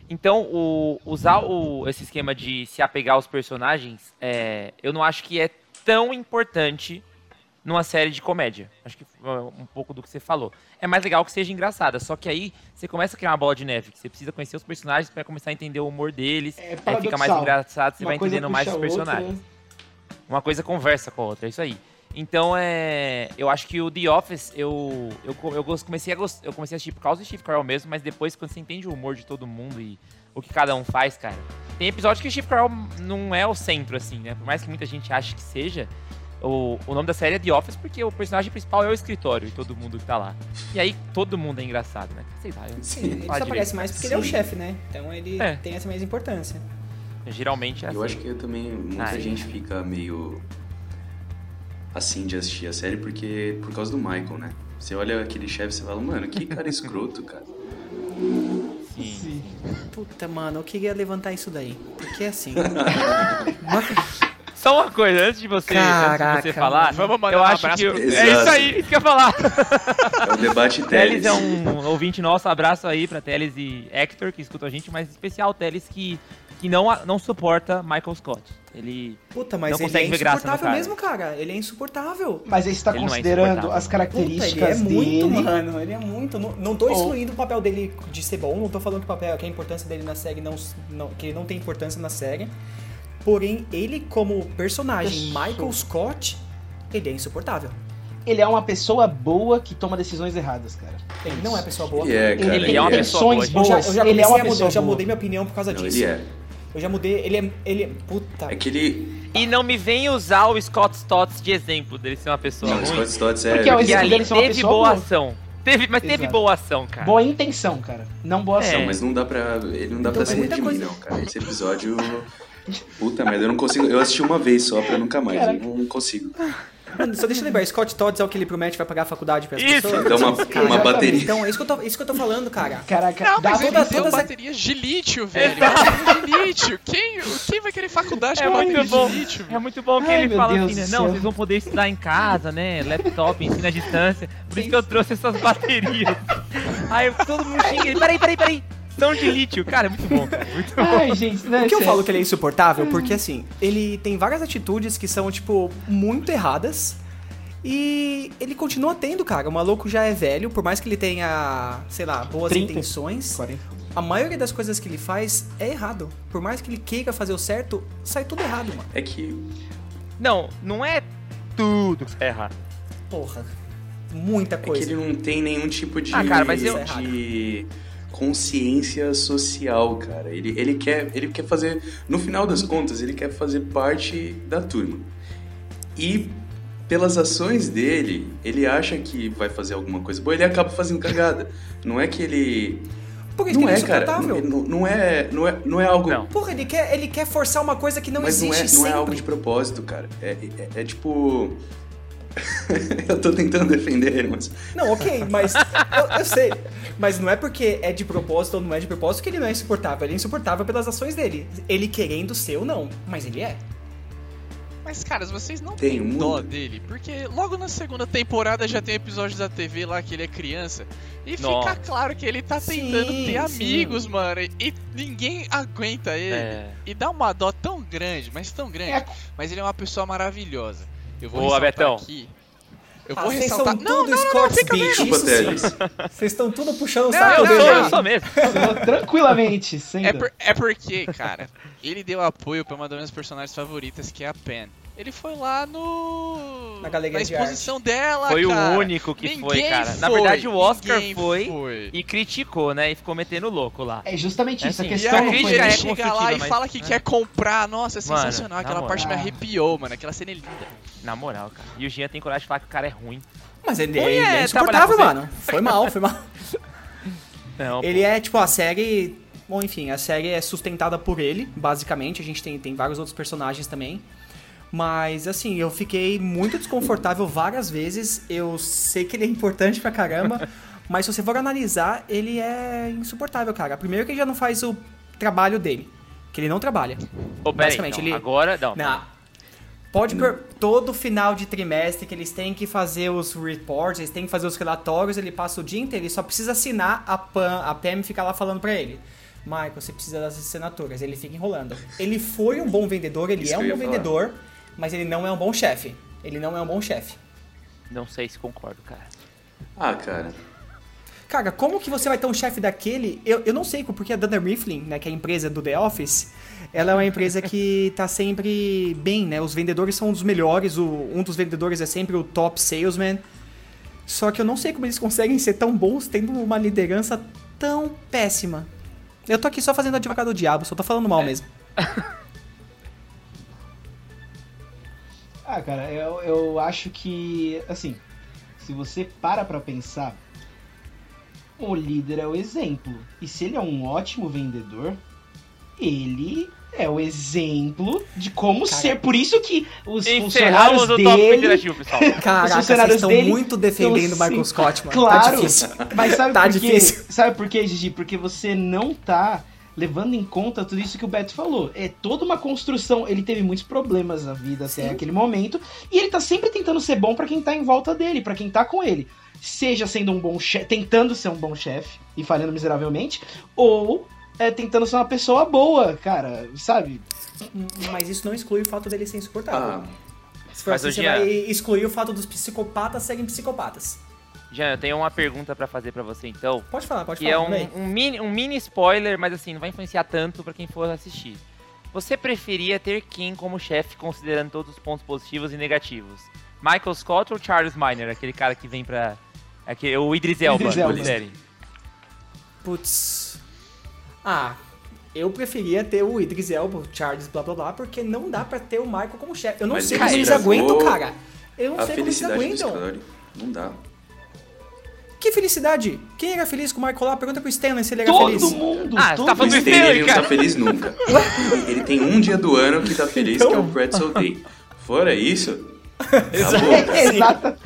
Então, o- usar o- esse esquema de se apegar aos personagens, é, eu não acho que é tão importante numa série de comédia. Acho que é um pouco do que você falou. É mais legal que seja engraçada, só que aí você começa a criar uma bola de neve, que você precisa conhecer os personagens para começar a entender o humor deles. É aí fica mais engraçado, você Uma vai entendendo mais os a outra. personagens. Uma coisa conversa com a outra, é isso aí. Então é. Eu acho que o The Office, eu. Eu, eu comecei a gostar. Eu comecei a assistir por causa do Steve Carell mesmo, mas depois, quando você entende o humor de todo mundo e o que cada um faz, cara. Tem episódio que o Steve Carell não é o centro, assim, né? Por mais que muita gente ache que seja. O, o nome da série é The Office porque o personagem principal é o escritório e todo mundo que tá lá. E aí todo mundo é engraçado, né? Sei lá, eu Sim. Ele só direito. aparece mais porque ele é o Sim. chefe, né? Então ele É. tem essa mais importância. geralmente é assim. Eu acho que também muita Ah, é. gente fica meio assim de assistir a série porque por causa do Michael, né? Você olha aquele chefe e você fala, mano, que cara escroto, cara. Sim. Puta, mano, eu queria levantar isso daí. Porque assim. Só uma coisa, antes de você, antes Caraca, de você falar, Vamos mandar eu um acho abraço que. pro É isso aí, isso que eu ia falar. É o debate Teles Teles. é um ouvinte nosso, abraço aí pra Teles e Hector, que escutam a gente, mas em especial Teles que, que não, não suporta Michael Scott. Ele. Puta, mas Não ele é consegue ver graça insuportável cara. mesmo, cara. Ele é insuportável. Mas aí você tá Ele é considerando insuportável. as Puta, características ele é muito, dele. mano. Ele é muito. Não, não tô Oh. excluindo o papel dele de ser bom, não tô falando que, o papel, que a importância dele na série não, não. que ele não tem importância na série. Porém, ele, como personagem. Michael Scott, ele é insuportável. Ele é uma pessoa boa que toma decisões erradas, cara. Ele não é pessoa boa. Ele é, cara. Ele é uma pessoa boa, Eu já, boas. eu já ele é uma mudar, pessoa eu já boa. mudei minha opinião por causa Não, disso. ele é. Eu já mudei, ele é. Ele é. Puta. É que ele. E não me vem usar o Scott Stotts de exemplo dele ser uma pessoa Não, o ruim. Scott Stotts é. Porque é o Porque ali ser teve boa ação. Teve, mas teve Exato. boa ação, cara. Boa intenção, cara. Não boa ação. É. Não, mas não dá pra. Ele não dá Então, pra se muita redimir, coisa- não, cara. Esse episódio. Puta merda, eu não consigo. Eu assisti uma vez só pra nunca mais. Eu não consigo. Mano, só deixa eu lembrar, Scott Todds é o que ele promete vai pagar a faculdade pras Isso. pessoas. Dá uma, uma Exatamente. bateria. Então, é isso que eu tô, isso que eu tô falando, cara. Caraca, Não, dá mas toda- ele deu todas a- baterias de lítio, velho. Baterias de lítio. Quem, quem vai querer faculdade É com muito bateria bom. de lítio? É muito bom que Ai, ele fala Deus assim, né? Não, vocês vão poder estudar em casa, né? Laptop, ensina à distância. Por isso que eu trouxe essas baterias. Aí todo mundo xinga ele. Peraí, peraí, peraí. São de lítio. Cara, é muito bom, cara. Muito bom. Ai, gente, não, que eu falo que ele é insuportável? Porque assim, ele tem várias atitudes que são, tipo, muito erradas. E ele continua tendo, cara. O maluco já é velho, por mais que ele tenha, sei lá, boas 30. intenções. 40. A maioria das coisas que ele faz é errado. Por mais que ele queira fazer o certo, sai tudo errado, mano. É que. Não, não é tudo que é errado. Porra. Muita É que coisa. ele não tem nenhum tipo de. Ah, cara, mas eu- de consciência social, cara. Ele, ele, quer, ele quer fazer. No final das contas, ele quer fazer parte da turma. E pelas ações dele, ele acha que vai fazer alguma coisa boa, ele acaba fazendo cagada. Não é que ele. Porque Não ele é é, cara. Não, não é, não é, não é algo. Não. Porra, ele quer, ele quer forçar uma coisa que não mas não existe é, não é algo de propósito, cara. É, é, é tipo. eu tô tentando defender ele, mas. Não, ok, mas eu, eu sei. Mas não é porque é de propósito ou não é de propósito que ele não é insuportável. Ele é insuportável pelas ações dele. Ele querendo ser ou não, mas ele é. Mas, caras, vocês não têm um dó dele, porque logo na segunda temporada já tem episódios da TV lá que ele é criança. E Nossa. fica claro que ele tá Sim, tentando ter sim. amigos, mano. E, e ninguém aguenta ele. É. E dá uma dó tão grande, mas tão grande. É. Mas ele é uma pessoa maravilhosa. Eu vou Boa, ressaltar Betão. aqui. Eu Ah, vou vocês ressaltar. são Não, tudo não, não, Scott's sim. Teles. Vocês estão tudo puxando o Não, saco Eu dele. sou, aí. eu sou mesmo. Tranquilamente, sem É, por- é porque, cara, ele deu apoio pra uma das minhas personagens favoritas, que é a Pen. Ele foi lá no. Na galeria de exposição dela, Foi cara. o único que foi, Ninguém cara. Na foi, verdade, o Oscar foi, foi. e criticou, né? E ficou metendo louco lá. É justamente É isso. assim, a E questão a não crítica foi. crítica é chega lá e mas- fala que né? quer comprar. Nossa, é Mano, sensacional. na Aquela moral. parte me arrepiou, mano. Aquela cena é linda. Na moral, cara. E o Jean tem coragem de falar que o cara é ruim. Mas ele, Ruim ele é é insuportável, mano. Foi mal, foi mal. Não, Ele é, tipo, a série. Bom, enfim, a série é sustentada por ele, basicamente. A gente tem, tem vários outros personagens também. Mas, assim, eu fiquei muito desconfortável várias vezes. Eu sei que ele é importante pra caramba. mas se você for analisar, ele é insuportável, cara. Primeiro que ele já não faz o trabalho dele. Que ele não trabalha. Peraí, basicamente, então, ele- agora... Não, Não. Pode per... todo final de trimestre que eles têm que fazer os reports, eles têm que fazer os relatórios, ele passa o dia inteiro, ele só precisa assinar a PAM, a PM fica lá falando pra ele. Michael, você precisa das assinaturas, ele fica enrolando. Ele foi um bom vendedor, ele Isso é um bom falar. vendedor, mas ele não é um bom chefe. Ele não é um bom chefe. não sei se concordo, cara. Ah, cara. Cara, como que você vai ter um chefe daquele? Eu, eu não sei, porque a Dunder Mifflin, né, que é a empresa do The Office, ela é uma empresa que tá sempre bem, né? Os vendedores são um dos melhores, o, um dos vendedores é sempre o top salesman. Só que eu não sei como eles conseguem ser tão bons tendo uma liderança tão péssima. Eu tô aqui só fazendo advogado do diabo, só tô falando mal mesmo. Ah, cara, eu, eu acho que, assim, se você para pra pensar, o líder é o exemplo. E se ele é um ótimo vendedor, ele é o exemplo de como Cara, ser. Por isso que os Encerramos funcionários o dele. pessoal. Caraca, vocês funcionários estão dele muito defendendo o estão Michael Scott, mano. Tá Claro, difícil. mas sabe Tá por quê? difícil. Sabe por quê, Gigi? Porque você não tá levando em conta tudo isso que o Beto falou. É toda uma construção. Ele teve muitos problemas na vida até Sim. aquele momento. E ele tá sempre tentando ser bom pra quem tá em volta dele, pra quem tá com ele. Seja sendo um bom chefe, tentando ser um bom chefe e falhando miseravelmente, ou é, tentando ser uma pessoa boa, cara, sabe? Mas isso não exclui o fato dele ser insuportável. Ah, Se for Mas, assim, você vai excluir o fato dos psicopatas serem psicopatas. Jean, eu tenho uma pergunta pra fazer pra você, então. Pode falar, pode Que é falar. um, Ney. um mini, um mini spoiler, mas assim, não vai influenciar tanto pra quem for assistir. Você preferia ter quem como chefe, considerando todos os pontos positivos e negativos? Michael Scott ou Charles Miner, aquele cara que vem pra. Aquele, o Idris Elba, Idris Elba. série. Putz. Ah, eu preferia ter o Idris Elba, o Charles, blá blá blá, porque não dá pra ter o Michael como chefe. Eu não Mas sei como eles aguentam, cara. Eu não a sei como eles aguentam. Não dá. Que felicidade! Quem era feliz com o Michael lá? Pergunta pro Stanley se ele era Todo feliz. mundo, Ah, você todo tá O mundo. Stanley, ele não tá feliz nunca. Ele tem um dia do ano que tá feliz, Então- que é o Pretzel Day. Fora isso. Exato.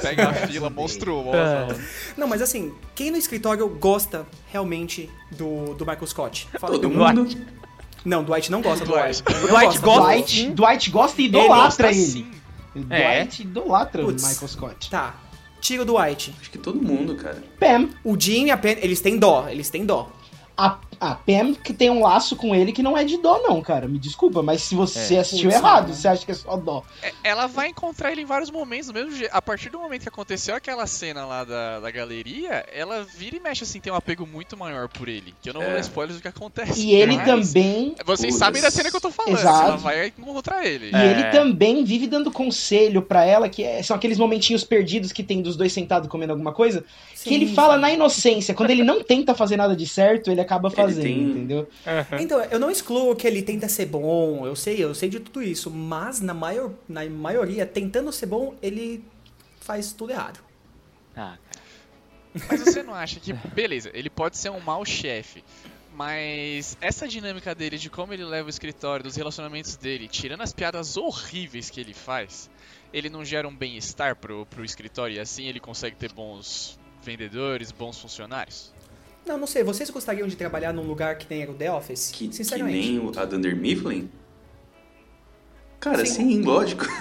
Pega a fila monstruosa. Não, mas assim, quem no escritório gosta realmente do, do Michael Scott? Fala Todo mundo. Não, Dwight não gosta do Dwight. Dwight. Ele Dwight gosta. Dwight, Dwight gosta e idolatra ele. Sim. É. Dwight idolatra o. Michael Scott. Tá, tira o Dwight. Acho que todo mundo, cara. Pam. O Jim e a Pen, eles têm dó, eles têm dó. A, a Pam que tem um laço com ele que não é de dó, não, cara. Me desculpa, mas se você assistiu Putz, errado, você acha que é só dó. É, Ela vai encontrar ele em vários momentos, mesmo jeito. A partir do momento que aconteceu aquela cena lá da, da galeria, ela vira e mexe assim, tem um apego muito maior por ele. Que eu não vou É. dar spoilers do que acontece. E ele mas também. Vocês Putz. sabem da cena que eu tô falando. Exato. Ela vai encontrar ele. E É. ele também vive dando conselho pra ela, que é- são aqueles momentinhos perdidos que tem dos dois sentados comendo alguma coisa, que ele fala na inocência. Quando ele não tenta fazer nada de certo, ele acaba Ele fazendo, tem- entendeu? Então, eu não excluo que ele tenta ser bom, eu sei, eu sei de tudo isso, mas na, maior, na maioria, tentando ser bom, ele faz tudo errado. Ah, Mas você não acha que, beleza, ele pode ser um mau chefe, mas essa dinâmica dele, de como ele leva o escritório, dos relacionamentos dele, tirando as piadas horríveis que ele faz, ele não gera um bem-estar pro, pro escritório e assim ele consegue ter bons vendedores, bons funcionários? Não, não sei, vocês gostariam de trabalhar num lugar que nem o The Office? Que, que Sinceramente. nem o, a Dunder Mifflin? Cara, Sim. sim, lógico.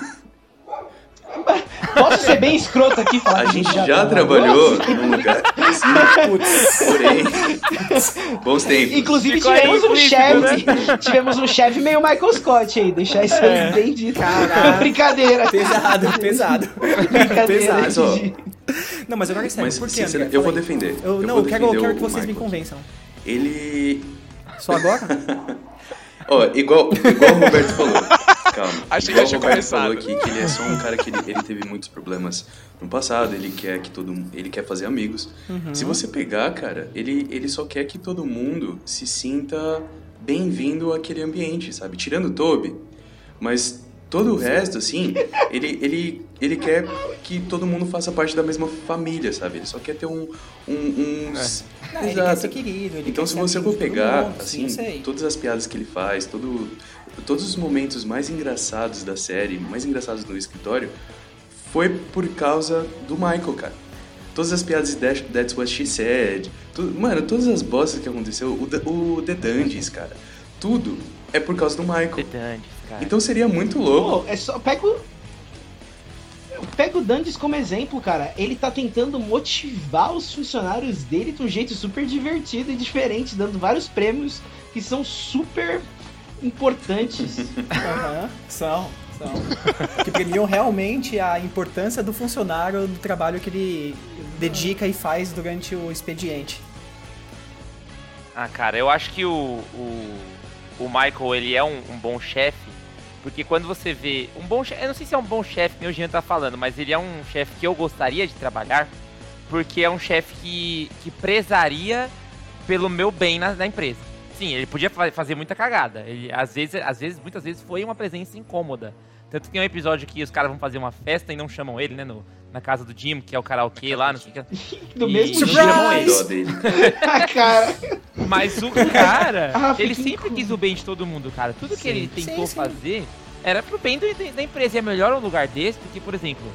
Posso ser bem escroto aqui falar A gente já trabalhou num lugar assim, Putz, porém. Bons tempos. Inclusive tivemos um chefe, tivemos um chefe meio Michael Scott aí, deixar isso aí bem dito. Caraca. Brincadeira. pesado, pesado. Brincadeira. pesado. Ó, Não, mas agora é sério, Mas, por que, sincera, André? eu vou defender. Eu, não, vou eu quero, eu quero que vocês me Michael. convençam. Ele. Só agora? Ó, igual, igual o Roberto falou. Calma. Achei igual que o Roberto começado. falou aqui que ele é só um cara que ele, ele teve muitos problemas no passado, ele quer que todo ele quer fazer amigos. Uhum. Se você pegar, cara, ele, ele só quer que todo mundo se sinta bem-vindo àquele ambiente, sabe? Tirando o Toby, mas todo o resto, assim, ele, ele, ele quer que todo mundo faça parte da mesma família, sabe? Ele só quer ter um, um, uns... Não, ele quer ser querido, ele Então, quer se você for pegar, mundo, sim, assim, todas as piadas que ele faz, todo, todos os momentos mais engraçados da série, mais engraçados no escritório, foi por causa do Michael, cara. Todas as piadas de That's, What She Said, tudo, mano, todas as bostas que aconteceu, o, o The Dungeons, cara, tudo é por causa do Michael. Detantes, cara. Então seria muito louco. Pô, é só. Pega o. Pega o Dandes como exemplo, cara. Ele tá tentando motivar os funcionários dele de um jeito super divertido e diferente, dando vários prêmios que são super importantes. Aham, são, são. Que premiam realmente a importância do funcionário do trabalho que ele dedica e faz durante o expediente. Ah, cara, eu acho que o, o, o Michael, ele é um, um bom chefe, porque quando você vê um bom chefe, eu não sei se é um bom chefe, o Jean tá falando, mas ele é um chefe que eu gostaria de trabalhar, porque é um chefe que, que prezaria pelo meu bem na, na empresa. Sim, ele podia fa- fazer muita cagada. Ele, às vezes, às vezes, muitas vezes foi uma presença incômoda. Tanto que tem um episódio que os caras vão fazer uma festa e não chamam ele, né? No, na casa do Jim, que é o karaokê lá, não sei o que. Do E- mesmo Surprise! dele. Ah, cara. Mas o cara, Ah, ele sempre quis o bem de todo mundo, cara. Tudo que ele tentou Sim, sim. fazer era pro bem do- da empresa. E é melhor um lugar desse do que, por exemplo,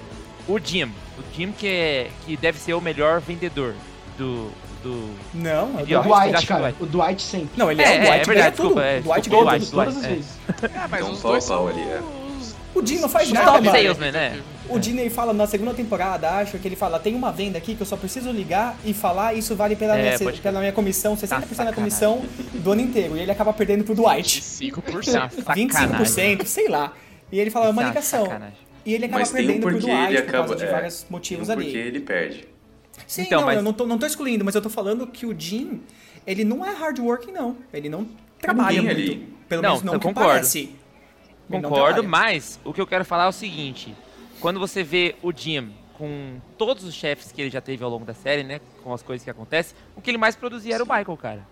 o Jim. O Jim que, é, que deve ser o melhor vendedor do. do... Não, é o. Dwight. Dwight, cara. O Dwight sempre. Não, ele É, é, é, o Dwight é verdade, ganha desculpa, é, o Dwight ganha Dwight. Todas as é. vezes. Ah, mas Então, os pau, dois pau são ali, é. os... O Jim não faz Os nada, top mano. salesman, né? O Disney fala na segunda temporada, acho que ele fala, tem uma venda aqui que eu só preciso ligar e falar, isso vale pela, É, minha, pela minha comissão, 60% da sacanagem. comissão do ano inteiro. E ele acaba perdendo pro Dwight. 5%. Sacanagem. 25%, sei lá. E ele fala, é uma é ligação. sacanagem. E ele acaba Mas tem um perdendo pro Dwight ele por acaba. causa de é, vários motivos um ali. porquê ele perde. Sim, Então, não, mas- eu não tô, não tô excluindo, mas eu tô falando que o Jim, ele não é hard working, não. Ele não trabalha muito. ali. Pelo Não, menos não eu concordo. Concordo, mas o que eu quero falar é o seguinte: quando você vê o Jim com todos os chefes que ele já teve ao longo da série, né? Com as coisas que acontecem, o que ele mais produzia era o Michael, cara.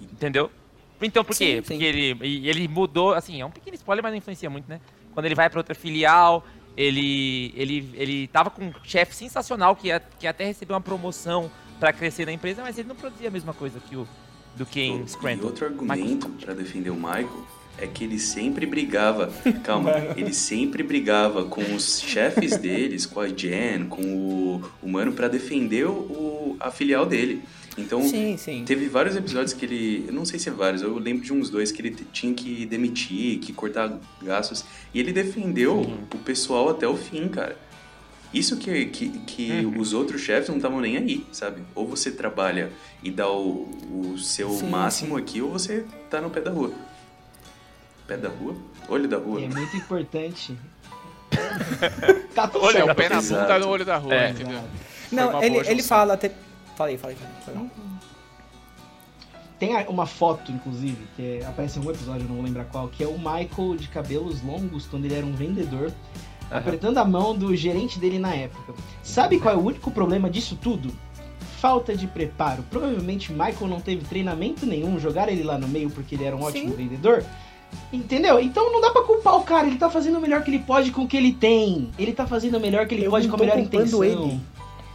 Entendeu? Então por quê? Sim, sim. Porque ele, e ele mudou, assim, é um pequeno spoiler, mas não influencia muito, né? Quando ele vai pra outra filial, ele, ele, ele tava com um chefe sensacional que, ia- que até recebeu uma promoção pra crescer na empresa, mas ele não produzia a mesma coisa que o do que em E Scranton. outro Michael argumento pra defender o Michael é que ele sempre brigava, calma, ele sempre brigava com os chefes deles, com a Jen, com o, o mano pra defender o, a filial dele. Então, Sim, sim. teve vários episódios que ele, eu não sei se é vários, eu lembro de uns dois que ele tinha que demitir, que cortar gastos, e ele defendeu o pessoal até o fim, cara. Isso que, que, que Uhum. os outros chefes não estavam nem aí, sabe? Ou você trabalha e dá o, o seu Sim, máximo aqui, ou você tá no pé da rua. Pé da rua? Olho da rua. É muito importante. tá tudo Olha, É certo. o pé na bunda no olho da rua, É. entendeu? Foi Não, ele, ele fala até. Falei, falei, falei. falei. Tem uma foto, inclusive, que é- aparece em um episódio, eu não vou lembrar qual, que é o Michael de cabelos longos, quando ele era um vendedor, apertando a mão do gerente dele na época. Sabe qual é o único problema disso tudo? falta de preparo. Provavelmente Michael não teve treinamento nenhum, jogaram ele lá no meio porque ele era um ótimo Sim. vendedor. Entendeu? Então não dá pra culpar o cara, ele tá fazendo o melhor que ele pode com o que ele tem. Ele tá fazendo o melhor que ele Eu pode com a melhor culpando intenção. ele.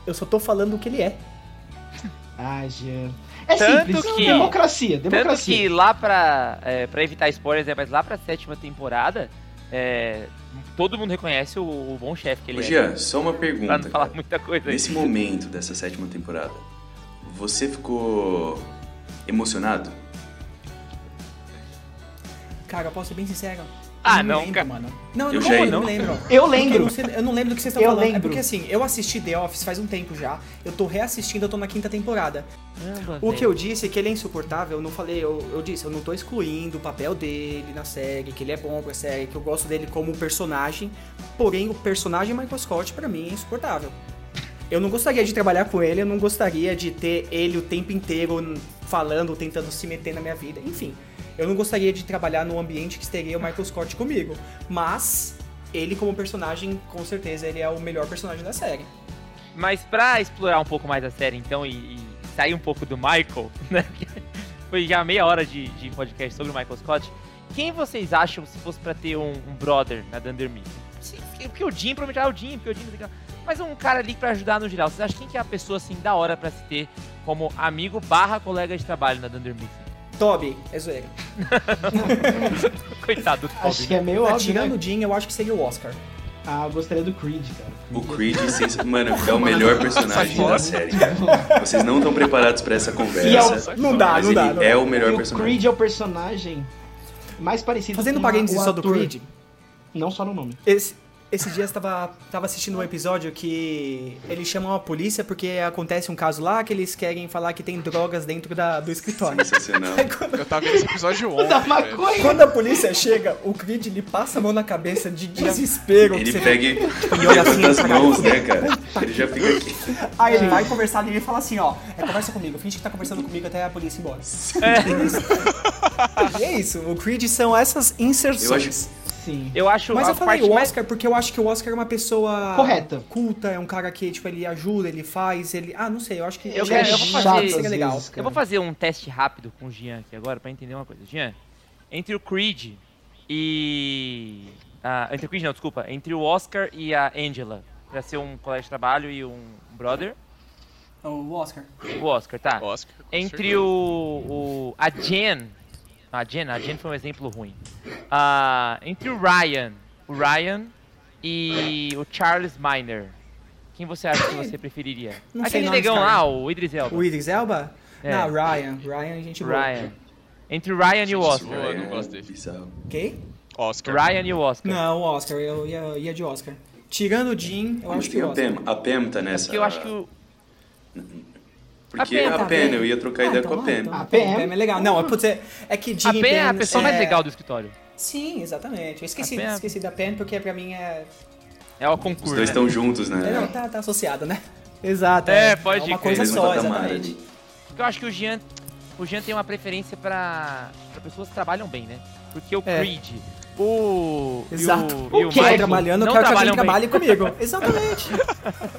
Eu só tô falando o que ele é. Ah, Jean. É Tanto simples, que- democracia, Tanto democracia. que lá pra, é, pra evitar spoilers, né, mas lá pra sétima temporada, é, todo mundo reconhece o, o bom chefe que ele Ô, é. Jean, só uma Pra pergunta. não falar muita coisa aí. Nesse momento dessa sétima temporada, você ficou emocionado? Cara, eu posso ser bem sincero. Ah, não, me lembro, cara. mano. Não, Eu eu não, eu não lembro. Eu lembro. Eu não, sei- eu não lembro do que vocês estão Eu falando. É lembro. porque assim, eu assisti The Office faz um tempo já. Eu tô reassistindo, eu tô na quinta temporada. O que eu disse é que ele é insuportável, eu não falei, eu, eu disse, eu não tô excluindo o papel dele na série, que ele é bom pra série, que eu gosto dele como personagem, porém o personagem Michael Scott pra mim é insuportável. Eu não gostaria de trabalhar com ele, eu não gostaria de ter ele o tempo inteiro falando, tentando se meter na minha vida, enfim. Eu não gostaria de trabalhar num ambiente que teria o Michael Scott comigo, mas ele como personagem, com certeza, ele é o melhor personagem da série. Mas pra explorar um pouco mais a série, então, e, e sair um pouco do Michael, né? Foi já meia hora de, de podcast sobre o Michael Scott. Quem vocês acham se fosse pra ter um, um brother na Dunder Mifflin? Porque o Jim, provavelmente, ah, o Jim, porque o Jim... Mas um cara ali pra ajudar no geral. Vocês acham quem que é a pessoa, assim, da hora pra se ter como amigo barra colega de trabalho na Dunder Mifflin? Toby, é zoeira. Coitado do Acho Toby, que né? é meio Tá óbvio, tirando né? o Jim, eu acho que seria o Oscar. Ah, eu gostaria do Creed, cara. O Creed, sens- mano, é o melhor personagem da série. cara. Vocês não estão preparados pra essa E é conversa. o- Não dá, mas não dá. ele não é dá. o melhor e o personagem. Creed é o personagem mais parecido Fazendo com parênteses o só do. Creed, Não só no nome. esse, esses dias tava, tava assistindo um episódio que eles chamam a polícia porque acontece um caso lá que eles querem falar que tem drogas dentro da, do escritório. Sensacional. Aí quando, Eu tava vendo esse episódio ontem. Da maconha. quando a polícia chega, o Creed ele passa a mão na cabeça de desespero. que Ele você- pega e olha assim, as mãos, né, cara? Ele já fica aqui. Aí ele vai conversar e ele fala assim, ó, é, conversa comigo, finge que tá conversando comigo até a polícia ir embora. E é isso, o Creed são essas inserções. Sim. Eu acho Mas a eu falei parte o mais... Oscar porque eu acho que o Oscar é uma pessoa Correta. culta, é um cara que, tipo, ele ajuda, ele faz, ele. Ah, não sei, eu acho que Eu quero- é eu vou chato, fazer- seria legal. vezes. Eu vou fazer um teste rápido com o Jean aqui agora pra entender uma coisa. Jean, entre o Creed e. ah, entre o Creed, não, desculpa. Entre o Oscar e a Angela, pra ser um colega de trabalho e um brother. O Oscar. O Oscar, tá. Oscar, Entre certeza. o, o. A Jen. A Jen, a Jen foi um exemplo ruim. Ah, entre o Ryan. O Ryan e o Charles Miner. Quem você acha que você preferiria? Não sei Aquele nomes, negão lá, o Idris Elba. O Idris Elba? É. Não, Ryan. Ryan, a gente boa. Ryan. Entre o Ryan e o Oscar. Boa, eu não gosto dele. é. Quem? Oscar. Ryan e o Oscar. Não, o Oscar, eu ia, ia de Oscar. Tirando o Jim, eu Mas acho que o a Oscar. Pam. A Pam tá nessa. Porque eu acho que o. Porque a a tá eu ia trocar Ah, ideia então com a vai, Pam. então. A Pam? Pam é legal. Não, putz, é, é que A Pen é a pessoa mais é- legal do escritório. Sim, exatamente. Eu esqueci, Pam é- esqueci da Pen porque pra mim é. É o Os concurso. dois né? estão juntos, é não, né? tá, tá associado, né? Exato. É, pode É uma coisa só, exatamente. Porque eu acho que o Jean. O Jean tem uma preferência pra, pra pessoas que trabalham bem, né? Porque o É. O. Exato. E o, e o é Michael trabalhando, eu quero que alguém trabalham bem. trabalhe comigo. Exatamente.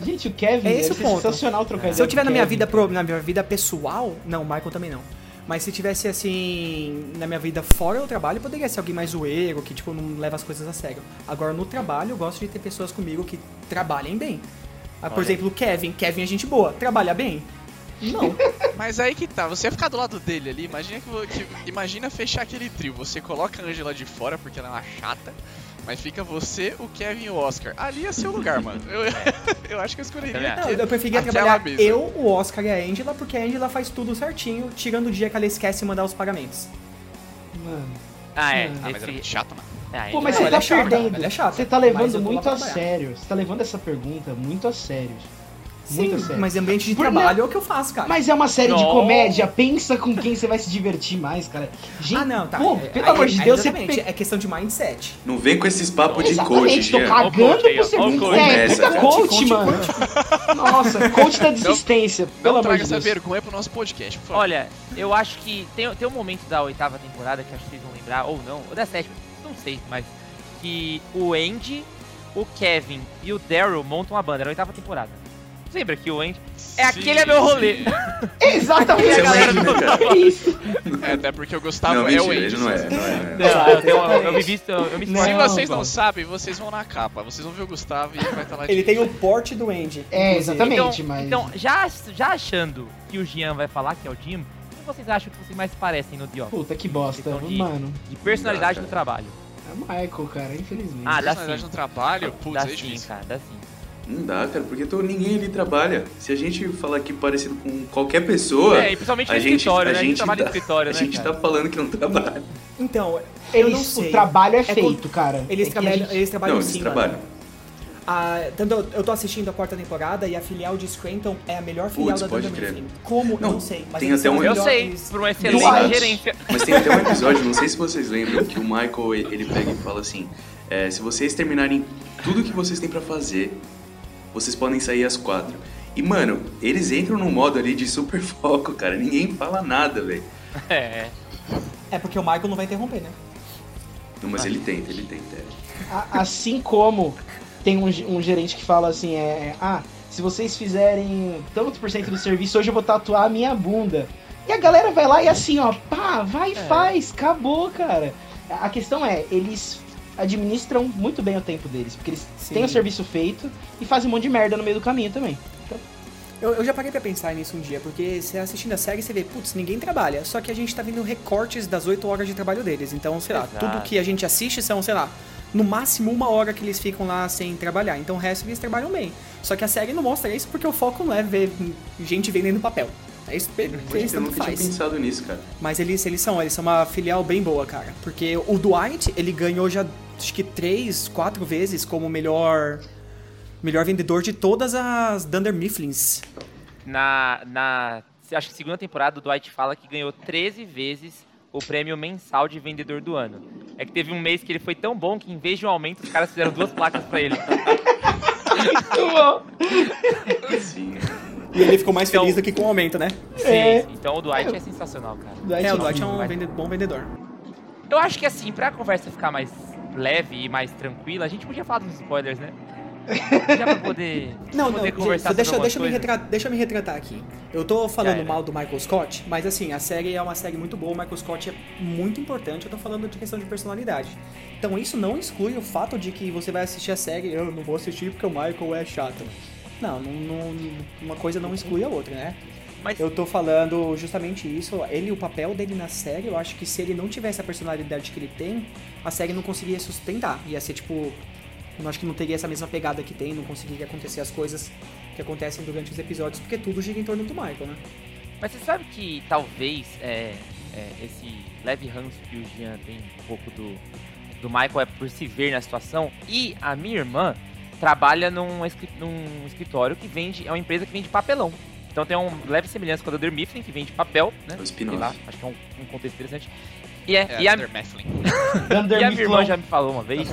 Gente, o Kevin É esse o ser ponto. sensacional trocar ideia Se eu tiver na minha Kevin, vida pro, na minha vida pessoal, não, o Michael também não. Mas se tivesse assim, na minha vida fora do trabalho, poderia ser alguém mais zoeiro, que tipo não leva as coisas a sério. Agora no trabalho, eu gosto de ter pessoas comigo que trabalhem bem. Ah, por Olha. exemplo, o Kevin, Kevin é gente boa, trabalha bem? Não. Mas aí que tá, você ia ficar do lado dele ali, imagina que, que- imagina fechar aquele trio. Você coloca a Angela de fora porque ela é uma chata, mas fica você, o Kevin e o Oscar. Ali é seu lugar, mano. Eu, eu acho que eu escolheria. Não, eu preferia trabalhar eu, o Oscar e a Angela, porque a Angela faz tudo certinho, tirando o dia que ela esquece de mandar os pagamentos. Mano. Ah, é. Ah, Ah, mas era chato, mano. Ah, Pô, ele- mas Não, você tá é perdendo. é chata, você tá levando muito a sério. Você tá levando essa pergunta muito a sério. Sim, sério. mas ambiente de Por- trabalho é o que eu faço, cara. Mas é uma série de Não. comédia, pensa com quem você vai se divertir mais, cara. Gente, ah, não, tá. Pô, É, pelo aí- amor de aí Deus, você é questão de mindset. Não vem com esses papos de coach, tô cagando ó. ser é, Começa, puta coach, mano. Nossa, coach da desistência, pelo Não amor traga de essa Deus. vergonha pro nosso podcast, por favor. Olha, eu acho que tem, tem um momento da oitava temporada que acho que vocês vão lembrar, ou não, ou da sétima, não sei, mas que o Andy, o Kevin e o Daryl montam uma banda, era a oitava temporada. Lembra que o Andy. É aquele é meu rolê. Exatamente. É o galera do-? É isso. É, até porque o Gustavo Não, é mentira, o ele Andy. não é. Não é, não é. Não, eu, tenho- eu- eu me visto, eu me Não, Se vocês não sabem, vocês vão na capa. Vocês vão ver o Gustavo e ele vai estar lá de Ele tem o porte do Andy. É, exatamente. Então, mas- então já, já achando que o Jean vai falar que é o Jim, quem vocês acham que vocês mais parecem no The Office? Puta que bosta, de- mano. De personalidade no trabalho. É o Michael, cara, infelizmente. Ah, dá personalidade sim. no trabalho. Putz, Dá é sim, difícil. cara, dá sim. Não dá, cara, porque tô, ninguém ali trabalha. Se a gente falar aqui parecido com qualquer pessoa, É, e principalmente a no gente, escritório, a né? A gente gente trabalha tá, escritório, a né, gente cara? tá falando que não trabalha. Então, eu Eles, não sei. o trabalho é co- feito, cara. Eles, É que a trabalham, gente- eles trabalham não, eles sim, trabalham. mano. Ah, tanto eu, tô assistindo a quarta temporada e a filial de Scranton é a melhor filial Putz, da pode Dunder crer. Como? Não, eu não sei. Mas tem eles até um- a Eu sei, eles- por uma excelente gerência. Mas tem até um episódio, não sei se vocês lembram, que o Michael ele pega e fala assim: é, se vocês terminarem tudo que vocês têm pra fazer, vocês podem sair às quatro. E mano, eles entram num modo ali de super foco, cara. Ninguém fala nada, velho. É. É porque o Michael não vai interromper, né? Não, mas ele tenta, ele tenta. é. Assim como tem um, um gerente que fala assim, é, ah, se vocês fizerem tanto por cento do serviço, hoje eu vou tatuar a minha bunda. E a galera vai lá e assim, ó, pá, vai e faz, acabou, cara. A questão é, eles administram muito bem o tempo deles, porque eles Sim. têm o serviço feito e fazem um monte de merda no meio do caminho também. Eu, eu já parei pra pensar nisso um dia, porque você assistindo a série, você vê, putz, ninguém trabalha. Só que a gente tá vendo recortes das 8 horas de trabalho deles. Então, sei lá, Exato. tudo que a gente assiste são, sei lá, no máximo uma hora que eles ficam lá sem trabalhar. Então o resto eles trabalham bem. Só que a série não mostra isso porque o foco não é ver gente vendendo papel. É isso que eles tanto nunca tinha faz. pensado nisso, cara. Mas eles, eles são, eles são uma filial bem boa, cara. Porque o Dwight, ele ganhou já acho que três, quatro vezes como melhor melhor vendedor de todas as Dunder Mifflins. Na, na. Acho que segunda temporada o Dwight fala que ganhou 13 vezes o prêmio mensal de vendedor do ano. É que teve um mês que ele foi tão bom que em vez de um aumento, os caras fizeram duas placas pra ele. Sim. E ele ficou mais Então- feliz do que com o aumento, né? Sim, É. Então o Dwight é sensacional, cara. Dwight É, o é Dwight é um vende- bom vendedor. Eu acho que assim, pra conversa ficar mais leve e mais tranquila, a gente podia falar dos spoilers, né? Já pra poder, Não, não, poder gente, conversar deixa, sobre deixa, eu me retratar, deixa eu me retratar aqui. Eu tô falando mal do Michael Scott, mas assim, a série é uma série muito boa, o Michael Scott é muito importante, eu tô falando de questão de personalidade. Então isso não exclui o fato de que você vai assistir a série, eu não vou assistir porque o Michael é chato. Não, não, não- uma coisa não exclui a outra, né? Mas Eu tô falando justamente isso. Ele, o papel dele na série, eu acho que se ele não tivesse a personalidade que ele tem, a série não conseguiria sustentar. Ia ser tipo. Eu acho que não teria essa mesma pegada que tem, não conseguiria acontecer as coisas que acontecem durante os episódios, porque tudo gira em torno do Michael, né? Mas você sabe que talvez é, é, esse leve ranço que o Jean tem um pouco do, do Michael é por se ver na situação. E a minha irmã trabalha num, num escritório que vende. É uma empresa que vende papelão. Então tem uma leve semelhança com a Dunder Mifflin, que vende papel, né? É o Sei lá, acho que é um, um contexto interessante. E, é, É, e, a, e a minha irmã já me falou uma vez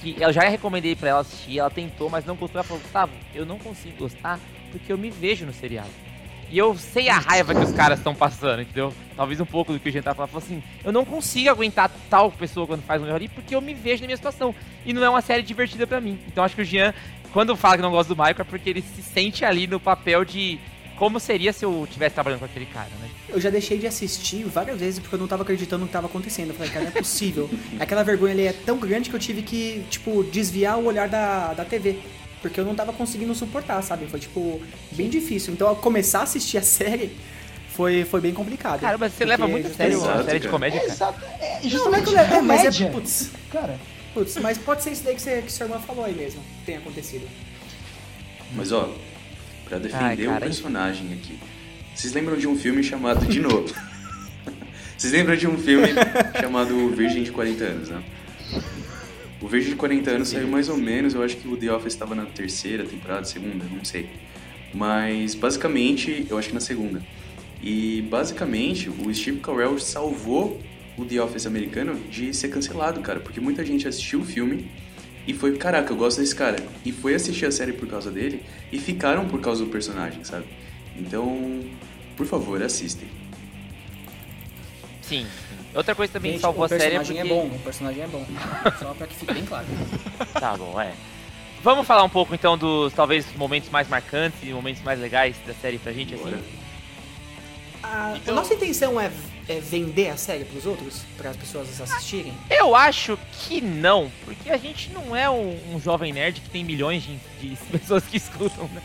que eu já recomendei pra ela assistir, ela tentou, mas não gostou. Ela falou, Gustavo, eu não consigo gostar porque eu me vejo no seriado. E eu sei a raiva que os caras estão passando, entendeu? Talvez um pouco do que o Jean tá falando. Falou assim, eu não consigo aguentar tal pessoa quando faz um erro ali porque eu me vejo na minha situação. E não é uma série divertida pra mim. Então acho que o Jean, quando fala que não gosta do Michael, é porque ele se sente ali no papel de como seria se eu estivesse trabalhando com aquele cara, né? Eu já deixei de assistir várias vezes porque eu não tava acreditando no que tava acontecendo. Eu falei, cara, não é possível. Aquela vergonha ali é tão grande que eu tive que, tipo, desviar o olhar da, da TV. Porque eu não tava conseguindo suportar, sabe? Foi, tipo, bem difícil. Então, ao começar a assistir a série, foi, foi bem complicado. Cara, mas você leva muito a sério Exato, uma série de cara. comédia, É, cara. exato. É, Não, justamente não é que- é, mas é, putz, Cara, putz, mas pode ser isso daí que, você, que sua irmã falou aí mesmo, que tenha acontecido. Mas ó, pra defender Ai, um personagem aqui. Vocês lembram de um filme chamado De Novo? Vocês lembram de um filme chamado Virgem de 40 anos, né? O Virgem de 40 anos saiu mais ou menos, eu acho que o The Office estava na terceira temporada, segunda, não sei. Mas basicamente, eu acho que na segunda. E basicamente, o Steve Carell salvou o The Office americano de ser cancelado, cara, porque muita gente assistiu o filme e foi, caraca, eu gosto desse cara. E foi assistir a série por causa dele e ficaram por causa do personagem, sabe? Então, por favor, assistem. Sim. Outra coisa também que Gente, salvou o a série é personagem porque... é bom, o personagem é bom. Só pra que fique bem claro. Tá bom, é. Vamos falar um pouco então dos talvez momentos mais marcantes e momentos mais legais da série pra gente, assim. A, Então- a nossa intenção é, é vender a série pros outros? Para as pessoas assistirem? Eu acho que não, porque a gente não é um, um jovem nerd que tem milhões de, de pessoas que escutam, né?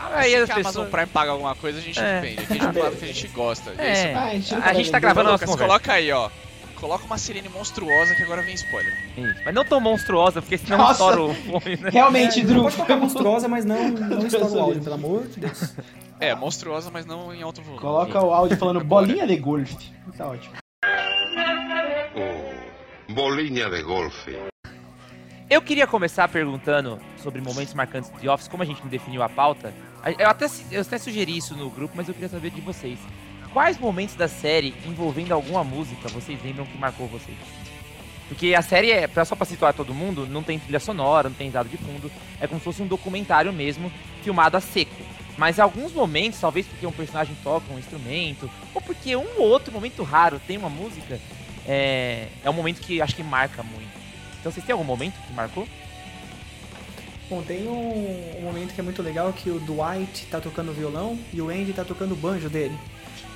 Aí Se as a Amazon pessoas... Prime paga alguma coisa, a gente É. vende. Aqui a gente fala que a gente gosta. É isso. Ah, a gente a gente tá gravando nossa Lucas, conversa. coloca aí, ó. Coloca uma sirene monstruosa que agora vem spoiler. Isso, Mas não tão monstruosa, porque senão Nossa. estoura o fone, né? Realmente, É, Drew. Pode tocar monstruosa, mas não, não estoura o áudio, pelo amor de Deus. É, monstruosa, mas não em alto volume. Coloca o áudio falando bolinha de golfe. Tá ótimo. Oh, bolinha de golfe. Eu queria começar perguntando sobre momentos marcantes de Office, como a gente não definiu a pauta. Eu até, eu até sugeri isso no grupo, mas eu queria saber de vocês. Quais momentos da série envolvendo alguma música vocês lembram que marcou vocês? Porque a série é, só pra situar todo mundo, não tem trilha sonora, não tem dado de fundo. É como se fosse um documentário mesmo, filmado a seco. Mas em alguns momentos, talvez porque um personagem toca um instrumento, ou porque um ou outro momento raro tem uma música, é, é um momento que acho que marca muito. Então vocês têm algum momento que marcou? Bom, tem um, um momento que é muito legal que o Dwight tá tocando violão e o Andy tá tocando o banjo dele.